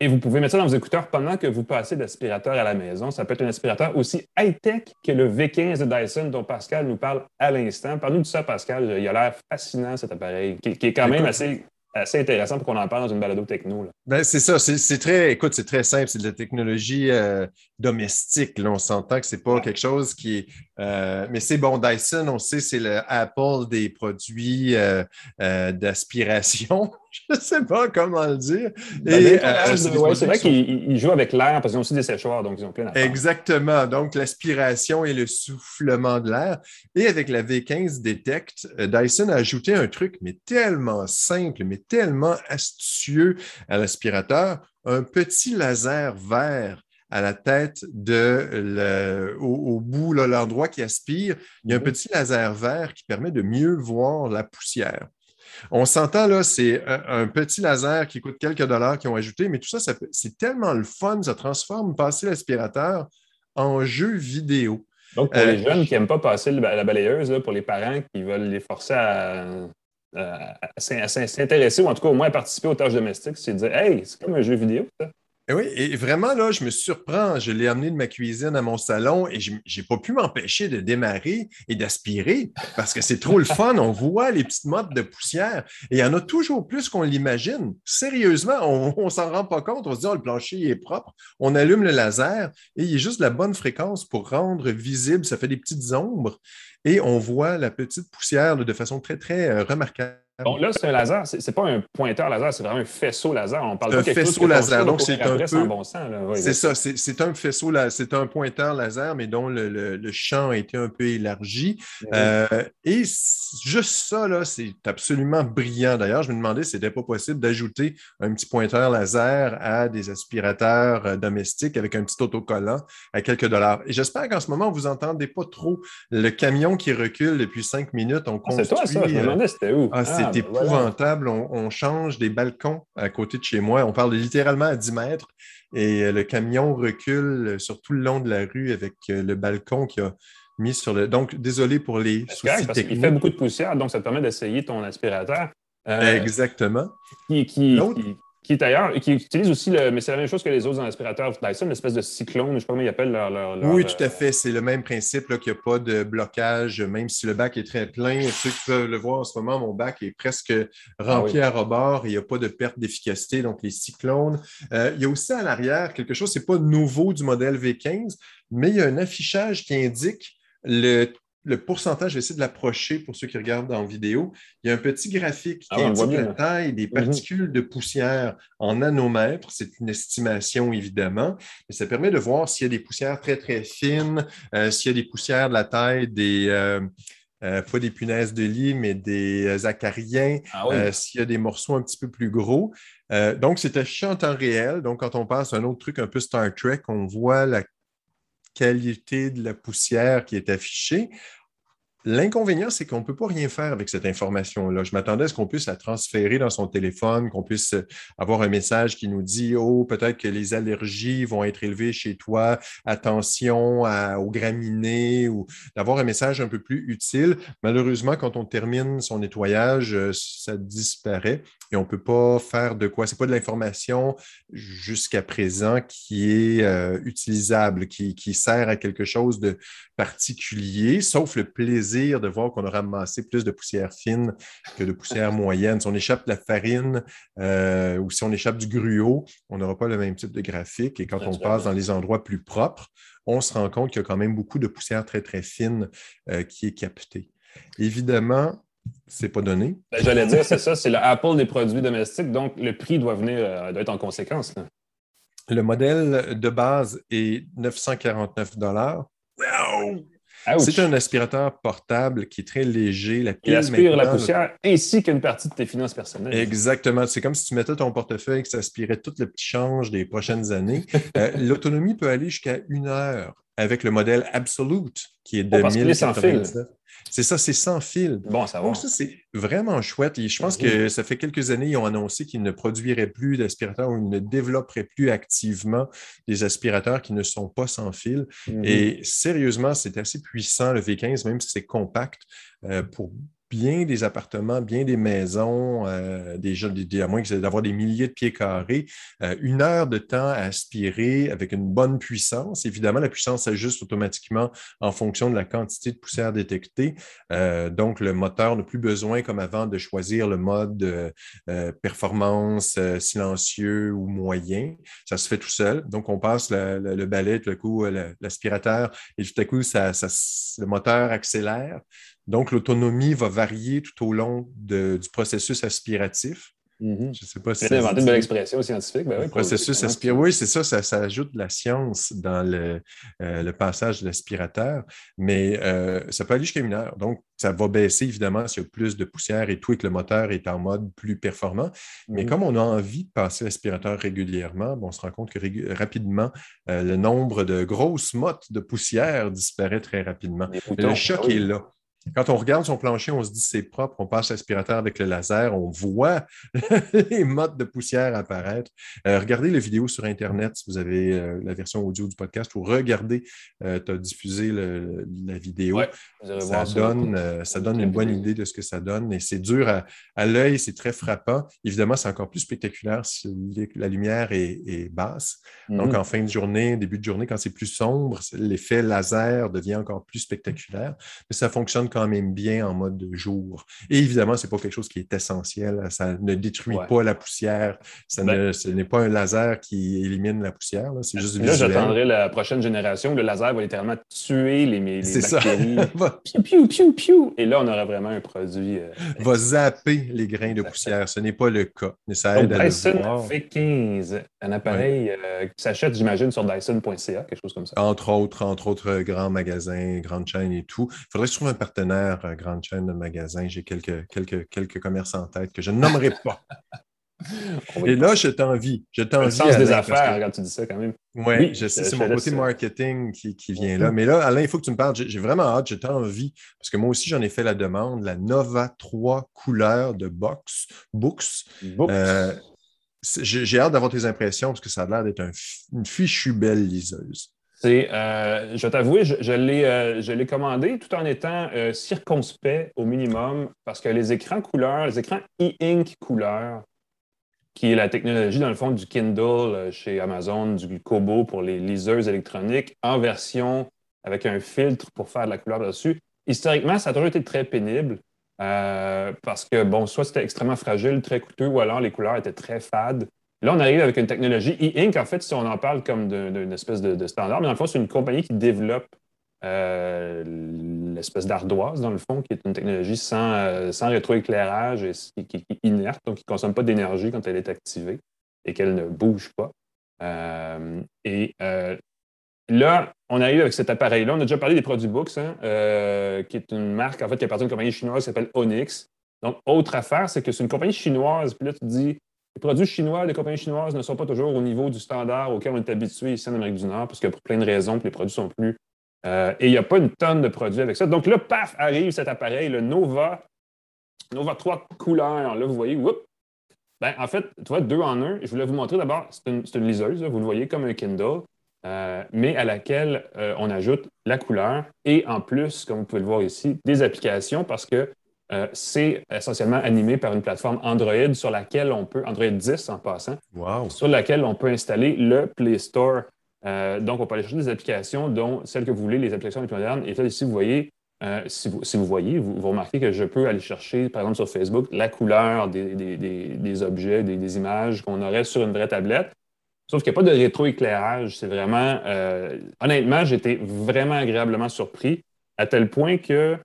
Et vous pouvez mettre ça dans vos écouteurs pendant que vous passez d'aspirateur à la maison. Ça peut être un aspirateur aussi high-tech que le V15 de Dyson dont Pascal nous parle à l'instant. Parle-nous de ça, Pascal. Il a l'air fascinant, cet appareil, qui, est quand même assez assez intéressant pour qu'on en parle dans une balado techno. Ben, c'est ça, c'est très, écoute, c'est très simple, c'est de la technologie euh, domestique. Là. On s'entend que c'est pas quelque chose qui est. Euh, mais c'est bon, Dyson, on sait, c'est le Apple des produits euh, d'aspiration. <laughs> Je ne sais pas comment le dire. Ben, c'est vrai qu'ils jouent avec l'air parce qu'ils ont aussi des séchoirs, donc ils ont plein d'affaires. Exactement. Donc, l'aspiration et le soufflement de l'air. Et avec la V15 Detect, Dyson a ajouté un truc, mais tellement simple, mais tellement astucieux à l'aspirateur, un petit laser vert à la tête de au, bout, l'endroit qui aspire, il y a un mhm. petit laser vert qui permet de mieux voir la poussière. On s'entend là, c'est un, petit laser qui coûte quelques dollars qui ont ajouté, mais tout ça, c'est tellement le fun, ça transforme passer l'aspirateur en jeu vidéo. Donc, pour les euh, jeunes qui n'aiment pas passer la balayeuse, pour les parents qui veulent les forcer à, euh, à, s'intéresser ou en tout cas au moins à participer aux tâches domestiques, c'est de dire Hey, c'est comme un jeu vidéo, ça. Et eh oui, et vraiment, là, je me surprends. Je l'ai amené de ma cuisine à mon salon et je n'ai pas pu m'empêcher de démarrer et d'aspirer parce que c'est trop le <laughs> fun. On voit les petites mottes de poussière et il y en a toujours plus qu'on l'imagine. Sérieusement, on ne s'en rend pas compte. On se dit, oh, le plancher est propre. On allume le laser et il y a juste la bonne fréquence pour rendre visible. Ça fait des petites ombres et on voit la petite poussière de façon très, très euh, remarquable. Bon, là, c'est un laser. C'est pas un pointeur laser, c'est vraiment un faisceau laser. On parle un faisceau laser. Donc, c'est un peu. c'est ça. C'est un faisceau, c'est un pointeur laser, mais dont le, champ a été un peu élargi. Euh, et juste ça, là, c'est absolument brillant. D'ailleurs, je me demandais si c'était pas possible d'ajouter un petit pointeur laser à des aspirateurs euh, domestiques avec un petit autocollant à quelques dollars. Et j'espère qu'en ce moment, vous n'entendez pas trop le camion qui recule depuis cinq minutes. On ah, c'est toi, ça. Je me demandais c'était où? Ah, ah, c'est épouvantable. On, change des balcons à côté de chez moi. On parle littéralement à 10 mètres et euh, le camion recule sur tout le long de la rue avec euh, le balcon qui a mis sur le. Donc, désolé pour les soucis techniques. Il fait beaucoup de poussière, donc ça te permet d'essayer ton aspirateur. Euh, Exactement. Qui, qui, qui est ailleurs, qui utilise aussi, le, mais c'est la même chose que les autres aspirateurs Dyson, une espèce de cyclone, je ne sais pas comment ils appellent leur. oui, tout à fait. C'est le même principe qu'il n'y a pas de blocage, même si le bac est très plein. Ceux qui peuvent le voir en ce moment, mon bac est presque rempli ah à rebord et il n'y a pas de perte d'efficacité, donc les cyclones. Euh, il y a aussi à l'arrière quelque chose, ce n'est pas nouveau du modèle V15, mais il y a un affichage qui indique le le pourcentage, je vais essayer de l'approcher pour ceux qui regardent en vidéo. Il y a un petit graphique qui ah, indique la taille des mhm. particules de poussière en nanomètres. C'est une estimation, évidemment, mais ça permet de voir s'il y a des poussières très, très fines, euh, s'il y a des poussières de la taille des. Euh, euh, pas des punaises de lit, mais des acariens, ah s'il y a des morceaux un petit peu plus gros. donc, c'est affiché en temps réel. Donc, quand on passe à un autre truc un peu Star Trek, on voit la qualité de la poussière qui est affichée. L'inconvénient, c'est qu'on ne peut pas rien faire avec cette information-là. Je m'attendais à ce qu'on puisse la transférer dans son téléphone, qu'on puisse avoir un message qui nous dit Oh, peut-être que les allergies vont être élevées chez toi, attention aux graminées, ou d'avoir un message un peu plus utile. Malheureusement, quand on termine son nettoyage, euh, ça disparaît et on ne peut pas faire de quoi. Ce n'est pas de l'information jusqu'à présent qui est euh, utilisable, qui sert à quelque chose de particulier, sauf le plaisir de voir qu'on a ramassé plus de poussière fine que de poussière moyenne. Si on échappe de la farine euh, ou si on échappe du gruau, on n'aura pas le même type de graphique. Et quand on passe dans les endroits plus propres, on se rend compte qu'il y a quand même beaucoup de poussière très, très fine euh, qui est captée. Évidemment, c'est pas donné. Ben, j'allais dire, c'est ça, c'est le Apple des produits domestiques, donc le prix doit venir, euh, doit être en conséquence. Le modèle de base est 949 Wow! C'est un aspirateur portable qui est très léger. La Il aspire la poussière ainsi qu'une partie de tes finances personnelles. Exactement. C'est comme si tu mettais ton portefeuille et que ça aspirait tout le petit change des prochaines années. Euh, l'autonomie peut aller jusqu'à une heure avec le modèle Absolute, qui est de oh, c'est ça, c'est sans fil. Bon, ça va. Donc, ça, c'est vraiment chouette. Et je pense que ça fait quelques années, ils ont annoncé qu'ils ne produiraient plus d'aspirateurs ou ils ne développeraient plus activement des aspirateurs qui ne sont pas sans fil. Mhm. Et sérieusement, c'est assez puissant, le V15, même si c'est compact, euh, pour bien des appartements, bien des maisons, euh, des, à moins d'avoir des milliers de pieds carrés, euh, une heure de temps à aspirer avec une bonne puissance. Évidemment, la puissance s'ajuste automatiquement en fonction de la quantité de poussière détectée. Euh, donc, le moteur n'a plus besoin, comme avant, de choisir le mode performance, silencieux ou moyen. Ça se fait tout seul. Donc, on passe le, balai, tout à coup, l'aspirateur, et tout à coup, le moteur accélère. Donc, l'autonomie va varier tout au long du processus aspiratif. Mm-hmm. Je ne sais pas si. C'est inventé une belle expression scientifique. Ben oui, processus aspiratif. Oui, c'est ça, ça, ajoute de la science dans le, euh, passage de l'aspirateur, mais euh, ça peut aller jusqu'à une heure. Donc, ça va baisser évidemment s'il y a plus de poussière et tout et que le moteur est en mode plus performant. Mais mm-hmm. comme on a envie de passer l'aspirateur régulièrement, on se rend compte que rapidement, euh, le nombre de grosses mottes de poussière disparaît très rapidement. le choc ah est là. Quand on regarde son plancher, on se dit c'est propre, on passe l'aspirateur avec le laser, on voit <laughs> les mottes de poussière apparaître. Euh, regardez les vidéos sur Internet si vous avez euh, la version audio du podcast ou regardez, euh, tu as diffusé la vidéo. ça, donne, ça donne une bonne idée de ce que ça donne et c'est dur à, l'œil, c'est très frappant. Évidemment, c'est encore plus spectaculaire si la lumière est, basse. Donc, mm-hmm. en fin de journée, début de journée, quand c'est plus sombre, l'effet laser devient encore plus spectaculaire. Mais ça fonctionne quand même bien en mode de jour. Et évidemment, ce n'est pas quelque chose qui est essentiel. Ça ne détruit pas la poussière. Ben ce n'est pas un laser qui élimine la poussière. C'est juste Là, j'attendrai la prochaine génération. Le laser va littéralement tuer les, les bactéries. <laughs> piou, piou, piou, Et là, on aura vraiment un produit. Euh, va zapper les grains de poussière. Ce n'est pas le cas. Mais ça aide à Dyson V15, un appareil euh, qui s'achète, j'imagine, sur Dyson.ca, quelque chose comme ça. Entre autres, entre autres euh, grands magasins, grandes chaînes et tout. Il faudrait que je trouve un partenaire euh, grande chaîne de magasins. J'ai quelques, quelques, quelques commerces en tête que je ne nommerai pas. <laughs> Et là, je t'envie. Je t'envie. Le sens des affaires, quand tu dis ça, quand même. oui, je sais, c'est mon côté marketing qui, qui vient là. Mais là, Alain, il faut que tu me parles. J'ai vraiment hâte, j'ai envie, parce que moi aussi, j'en ai fait la demande, la Nova 3 couleurs de box, Books. Euh, j'ai hâte d'avoir tes impressions, parce que ça a l'air d'être une fichue belle liseuse. Euh, je t'avouer, je, euh, je l'ai commandé tout en étant euh, circonspect au minimum parce que les écrans couleurs, les écrans e-ink couleur, qui est la technologie dans le fond du Kindle chez Amazon, du Kobo pour les liseuses électroniques, en version avec un filtre pour faire de la couleur dessus. Historiquement, ça a toujours été très pénible parce que, bon, soit c'était extrêmement fragile, très coûteux, ou alors les couleurs étaient très fades. Là, on arrive avec une technologie e-ink, en fait, si on en parle comme d'une espèce de, standard, mais dans le fond, c'est une compagnie qui développe euh, l'espèce d'ardoise, dans le fond, qui est une technologie sans, euh, sans rétroéclairage et qui, est inerte, donc qui ne consomme pas d'énergie quand elle est activée et qu'elle ne bouge pas. Euh, et là, on a eu avec cet appareil-là, on a déjà parlé des produits Books, hein, qui est une marque en fait qui appartient à une compagnie chinoise qui s'appelle Onyx. Donc, autre affaire, c'est que c'est une compagnie chinoise, puis là, tu dis, les produits chinois, les compagnies chinoises ne sont pas toujours au niveau du standard auquel on est habitué ici en Amérique du Nord, parce que pour plein de raisons, les produits sont plus et il n'y a pas une tonne de produits avec ça. Donc là, paf, arrive cet appareil, le Nova, Nova 3 couleurs. Là, vous voyez, ben, en fait, tu vois, deux en un. Je voulais vous montrer d'abord, c'est une, liseuse, vous le voyez comme un Kindle, euh, mais à laquelle euh, on ajoute la couleur et en plus, comme vous pouvez le voir ici, des applications parce que euh, c'est essentiellement animé par une plateforme Android sur laquelle on peut, Android 10 en passant, sur laquelle on peut installer le Play Store. donc, on peut aller chercher des applications, dont celles que vous voulez, les applications les plus modernes. Et là, ici, vous voyez, euh, si, vous, voyez, vous, remarquez que je peux aller chercher, par exemple sur Facebook, la couleur des, objets, des, images qu'on aurait sur une vraie tablette. Sauf qu'il n'y a pas de rétroéclairage. C'est vraiment. Euh, honnêtement, j'étais vraiment agréablement surpris à tel point que.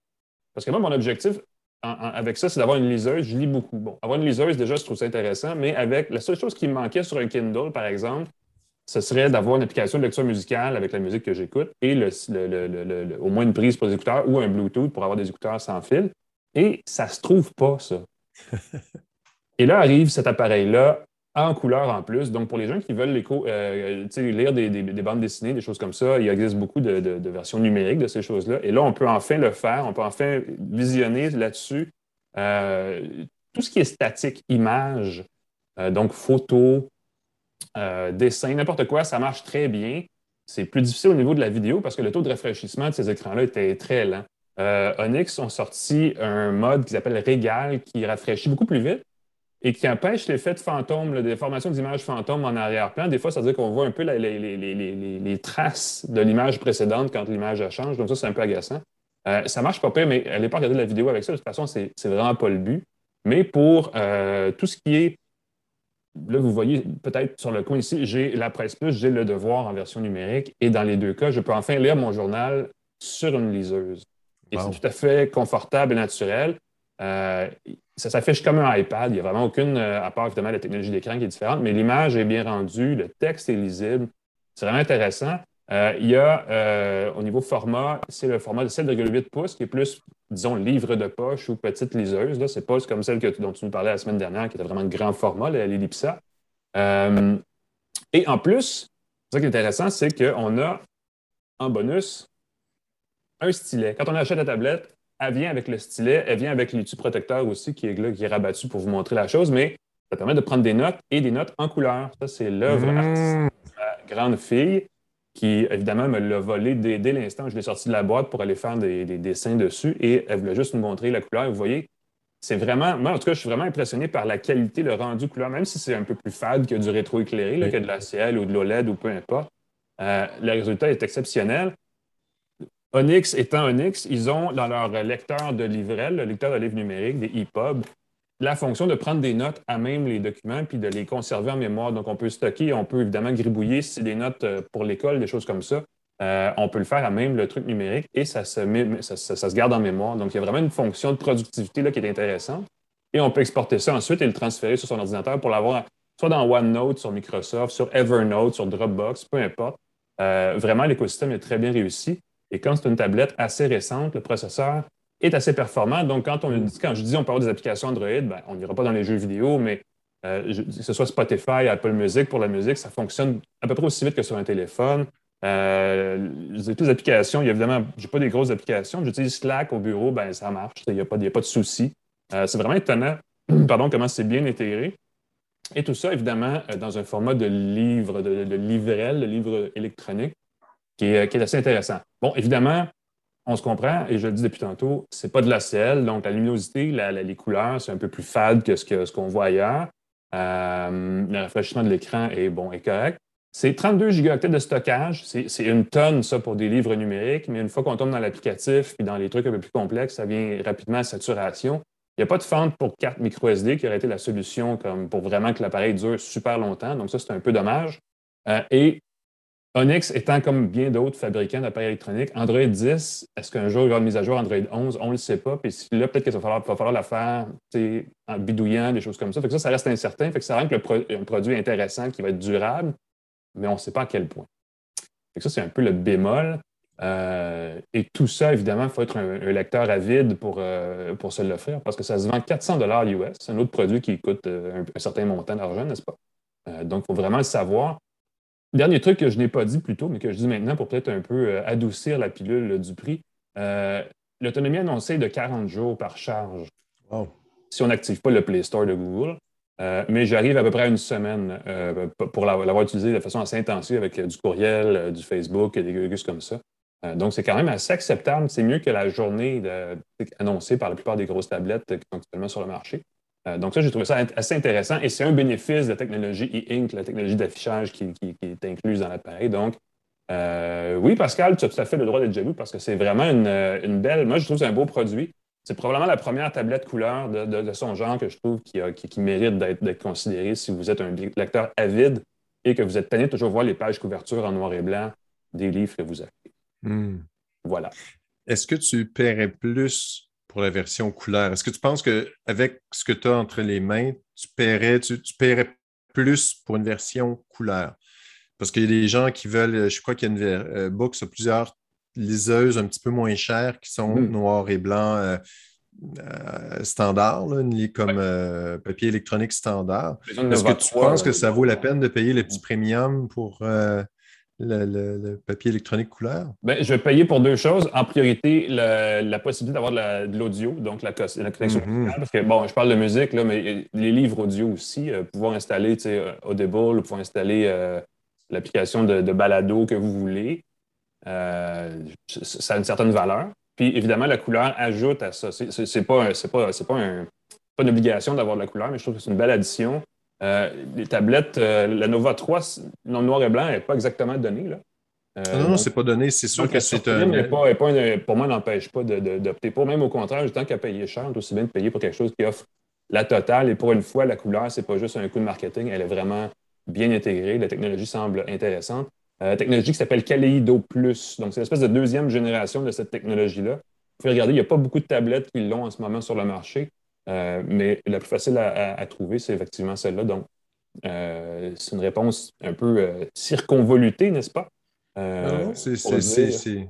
Parce que moi, mon objectif avec ça, c'est d'avoir une liseuse. Je lis beaucoup. Bon, avoir une liseuse, déjà, je trouve ça intéressant, mais avec la seule chose qui me manquait sur un Kindle, par exemple, ce serait d'avoir une application de lecture musicale avec la musique que j'écoute et au moins une prise pour les écouteurs ou un Bluetooth pour avoir des écouteurs sans fil. Et ça se trouve pas, ça. <laughs> et là arrive cet appareil-là en couleur en plus. Donc, pour les gens qui veulent euh, lire des, bandes dessinées, des choses comme ça, il existe beaucoup de, versions numériques de ces choses-là. Et là, on peut enfin le faire, on peut enfin visionner là-dessus euh, tout ce qui est statique, image, euh, donc photos, euh, dessin, n'importe quoi, ça marche très bien. C'est plus difficile au niveau de la vidéo parce que le taux de rafraîchissement de ces écrans-là était très lent. Onyx ont sorti un mode qui s'appelle Régal qui rafraîchit beaucoup plus vite et qui empêche l'effet de fantôme, des formations d'images fantômes en arrière-plan. Des fois, ça veut dire qu'on voit un peu les, traces de l'image précédente quand l'image change. Donc, ça, c'est un peu agaçant. Euh, ça marche pas pire, mais n'allez pas regarder la vidéo avec ça. De toute façon, c'est vraiment pas le but. Mais pour tout ce qui est Là, vous voyez peut-être sur le coin ici, j'ai la presse plus, j'ai le devoir en version numérique. Et dans les deux cas, je peux enfin lire mon journal sur une liseuse. Et c'est tout à fait confortable et naturel. Euh, ça s'affiche comme un iPad. Il n'y a vraiment aucune, euh, à part évidemment la technologie d'écran qui est différente, mais l'image est bien rendue, le texte est lisible. C'est vraiment intéressant. Euh, il y a au niveau format, c'est le format de 7,8 pouces qui est plus disons, livre de poche ou petite liseuse. Ce n'est pas comme celle dont tu nous parlais la semaine dernière, qui était vraiment de grand format, l'Ellipsa. Et en plus, ce qui est intéressant, c'est qu'on a en bonus un stylet. Quand on achète la tablette, elle vient avec le stylet, elle vient avec l'étui protecteur aussi qui est là, qui est rabattu pour vous montrer la chose, mais ça permet de prendre des notes et des notes en couleur. Ça, c'est l'œuvre mmh. artistique de la grande fille qui, évidemment, me l'a volé dès, l'instant où je l'ai sorti de la boîte pour aller faire des, dessins dessus. Et elle voulait juste nous montrer la couleur. Vous voyez, c'est vraiment, moi, en tout cas, je suis vraiment impressionné par la qualité, le rendu couleur, même si c'est un peu plus fade que du rétroéclairé, que de la ciel ou de l'OLED ou peu importe. Euh, le résultat est exceptionnel. Onyx étant Onyx, ils ont dans leur lecteur de livrel, le lecteur de livres numériques, des EPUB, la fonction de prendre des notes à même les documents puis de les conserver en mémoire. Donc, on peut stocker, on peut évidemment gribouiller si c'est des notes euh, pour l'école, des choses comme ça. Euh, on peut le faire à même le truc numérique et ça se, garde en mémoire. Donc, il y a vraiment une fonction de productivité qui est intéressante. Et on peut exporter ça ensuite et le transférer sur son ordinateur pour l'avoir soit dans OneNote, sur Microsoft, sur Evernote, sur Dropbox, peu importe. Euh, vraiment, l'écosystème est très bien réussi. Et comme c'est une tablette assez récente, le processeur est assez performant. Donc, quand, on, quand je dis on peut avoir des applications Android, ben, on n'ira pas dans les jeux vidéo, mais euh, que ce soit Spotify, Apple Music pour la musique, ça fonctionne à peu près aussi vite que sur un téléphone. Euh, toutes les applications, il y a évidemment, je n'ai pas des grosses applications. J'utilise Slack au bureau, ben, ça marche, il n'y a, pas, a pas de souci. Euh, c'est vraiment étonnant <clears throat> pardon, comment c'est bien intégré. Et tout ça, évidemment, euh, dans un format de livre, de, de livrel, de livre électronique, qui est, qui est assez intéressant. Bon, évidemment, on se comprend, et je le dis depuis tantôt, c'est pas de la ciel, donc la luminosité, les couleurs, c'est un peu plus fade que ce qu'on voit ailleurs. Euh, le rafraîchissement de l'écran est bon correct. C'est 32 gigaoctets de stockage. C'est une tonne, ça, pour des livres numériques, mais une fois qu'on tombe dans l'applicatif et dans les trucs un peu plus complexes, ça vient rapidement à saturation. Il n'y a pas de fente pour carte micro SD qui aurait été la solution comme pour vraiment que l'appareil dure super longtemps. Donc, ça, c'est un peu dommage. Euh, et Onyx étant comme bien d'autres fabricants d'appareils électroniques, Android 10, est-ce qu'un jour il y aura une mise à jour Android 11? On ne le sait pas. Puis là, peut-être qu'il va falloir, va falloir la faire en bidouillant, des choses comme ça. Fait que ça, ça reste incertain. Ça rend que le un produit intéressant qui va être durable, mais on ne sait pas à quel point. Ça, c'est un peu le bémol. Euh, et tout ça, évidemment, il faut être un, lecteur avide pour, euh, pour se l'offrir parce que ça se vend 400 US. C'est un autre produit qui coûte euh, un, un certain montant d'argent, n'est-ce pas? donc, il faut vraiment le savoir. Dernier truc que je n'ai pas dit plus tôt, mais que je dis maintenant pour peut-être un peu euh, adoucir la pilule du prix. Euh, l'autonomie annoncée est de 40 jours par charge. Si on n'active pas le Play Store de Google. Euh, mais j'arrive à peu près à une semaine pour l'avoir utilisé de façon assez intensive avec du courriel, du Facebook et des gugus comme ça. donc, c'est quand même assez acceptable. C'est mieux que la journée annoncée par la plupart des grosses tablettes qui sont actuellement sur le marché. Euh, donc ça, j'ai trouvé ça assez intéressant et c'est un bénéfice de la technologie e-ink, la technologie d'affichage qui, est incluse dans l'appareil. Donc, euh, oui, Pascal, tu as tout à fait le droit d'être jaloux parce que c'est vraiment une, belle. Moi, je trouve que c'est un beau produit. C'est probablement la première tablette couleur de, son genre que je trouve qui, mérite d'être considérée si vous êtes un lecteur avide et que vous êtes tanné de toujours voir les pages couverture en noir et blanc des livres que vous achetez. Hmm. Voilà. Est-ce que tu paierais plus pour la version couleur. Est-ce que tu penses qu'avec ce que tu as entre les mains, tu paierais, tu, paierais plus pour une version couleur? Parce qu'il y a des gens qui veulent, je crois qu'il y a une euh, box plusieurs liseuses un petit peu moins chères qui sont hmm. noir et blanc euh, euh, standard, comme papier électronique standard. Est-ce que tu penses que ça vaut la peine de payer le petit premium pour le, papier électronique couleur? Ben, je vais payer pour deux choses. En priorité, la, possibilité d'avoir de l'audio, donc la, connexion mm Parce que, bon, je parle de musique, là, mais les livres audio aussi, euh, pouvoir installer euh, Audible, pouvoir installer euh, l'application de, balado que vous voulez, ça a une certaine valeur. Puis, évidemment, la couleur ajoute à ça. C'est pas, pas, pas, pas une obligation d'avoir de la couleur, mais je trouve que c'est une belle addition. Euh, les tablettes, euh, la Nova 3, non noir et blanc, n'est pas exactement donnée. Là. Euh, non, non, c'est pas donné. C'est sûr que c'est un. Pas, pour moi, n'empêche pas d'opter pour. Même au contraire, tant qu'à payer cher, aussi bien de payer pour quelque chose qui offre la totale. Et pour une fois, la couleur, c'est pas juste un coup de marketing, elle est vraiment bien intégrée. La technologie semble intéressante. la technologie qui s'appelle Kaleido Plus. Donc, c'est l'espèce de deuxième génération de cette technologie-là. Vous pouvez regarder, il n'y a pas beaucoup de tablettes qui l'ont en ce moment sur le marché. Euh, mais la plus facile à, trouver, c'est effectivement celle-là. Donc, euh, c'est une réponse un peu euh, circonvolutée, n'est-ce pas? c'est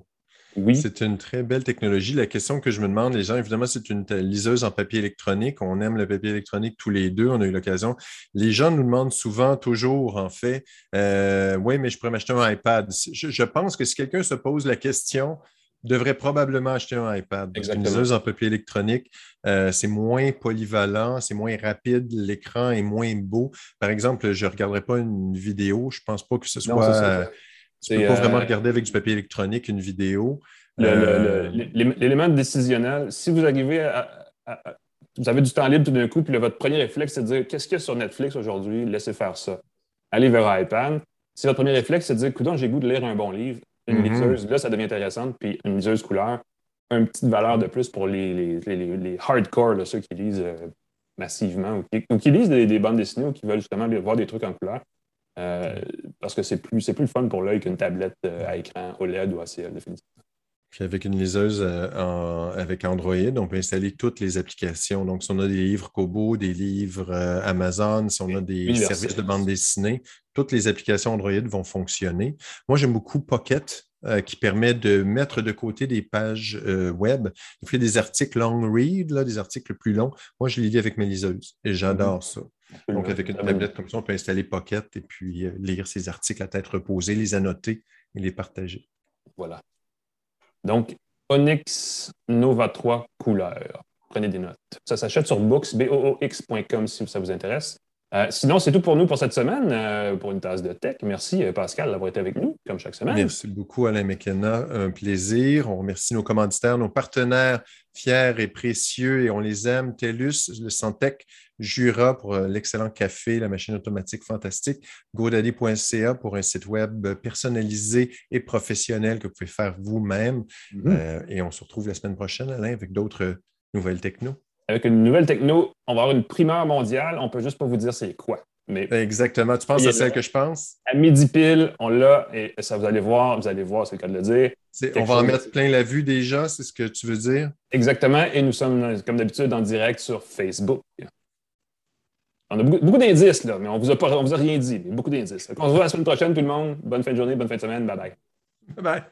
oui. C'est une très belle technologie. La question que je me demande, les gens, évidemment, c'est une liseuse en papier électronique. On aime le papier électronique tous les deux. On a eu l'occasion. Les gens nous demandent souvent, toujours, en fait, oui, mais je pourrais m'acheter un iPad. je, pense que si quelqu'un se pose la question, devrait probablement acheter un iPad. Une liseuse en papier électronique, euh, c'est moins polyvalent, c'est moins rapide, l'écran est moins beau. Par exemple, je ne regarderai pas une vidéo, je ne pense pas que ce soit. Euh, tu ne peux pas vraiment euh, regarder avec du papier électronique une vidéo. L'élément décisionnel, si vous arrivez à, Vous avez du temps libre tout d'un coup, puis votre premier réflexe, c'est de dire qu'est-ce qu'il y a sur Netflix aujourd'hui, laissez faire ça. Allez vers iPad. Si votre premier réflexe, c'est de dire, écoute, j'ai goût de lire un bon livre, une liseuse, là, ça devient intéressant. Puis une liseuse couleur, une petite valeur de plus pour les, les, hardcore, ceux qui lisent euh, massivement ou qui, lisent des, bandes dessinées ou qui veulent justement voir des trucs en couleur. Euh, parce que c'est plus, plus le fun pour l'œil qu'une tablette euh, à écran OLED ou ACL, définitivement. Puis avec une liseuse avec Android, on peut installer toutes les applications. Donc, si on a des livres Kobo, des livres Amazon, si on a des services de bande dessinée, toutes les applications Android vont fonctionner. Moi, j'aime beaucoup Pocket, euh, qui permet de mettre de côté des pages euh, web. Il fait des articles long read, là, des articles plus longs. Moi, je les lis avec mes liseuses et j'adore ça. Donc, avec une tablette comme ça, on peut installer Pocket et puis euh, lire ces articles à tête reposée, les annoter et les partager. Voilà. Donc, Onyx Nova 3 couleur. Prenez des notes. Ça s'achète sur books.com si ça vous intéresse. Euh, sinon, c'est tout pour nous pour cette semaine, euh, pour une tasse de tech. Merci, euh, Pascal, d'avoir été avec nous, comme chaque semaine. Merci beaucoup, Alain McKenna. Un plaisir. On remercie nos commanditaires, nos partenaires fiers et précieux, et on les aime. TELUS, le Santec, Jura pour l'excellent café, la machine automatique fantastique, godaddy.ca pour un site web personnalisé et professionnel que vous pouvez faire vous-même. Mm-hmm. et on se retrouve la semaine prochaine, Alain, avec d'autres nouvelles techno avec une nouvelle techno, on va avoir une primeur mondiale. On peut juste pas vous dire c'est quoi. Mais Exactement. Tu penses à celle que je pense? À midi pile, on l'a et ça, vous allez voir, vous allez voir, c'est le cas de le dire. On va en mettre plein la vue déjà, c'est ce que tu veux dire? Exactement. Et nous sommes, comme d'habitude, en direct sur Facebook. On a beaucoup, d'indices, là, mais on ne vous, a vous a rien dit. beaucoup d'indices. On se voit la semaine prochaine, tout le monde. Bonne fin de journée, bonne fin de semaine. Bye bye. Bye bye.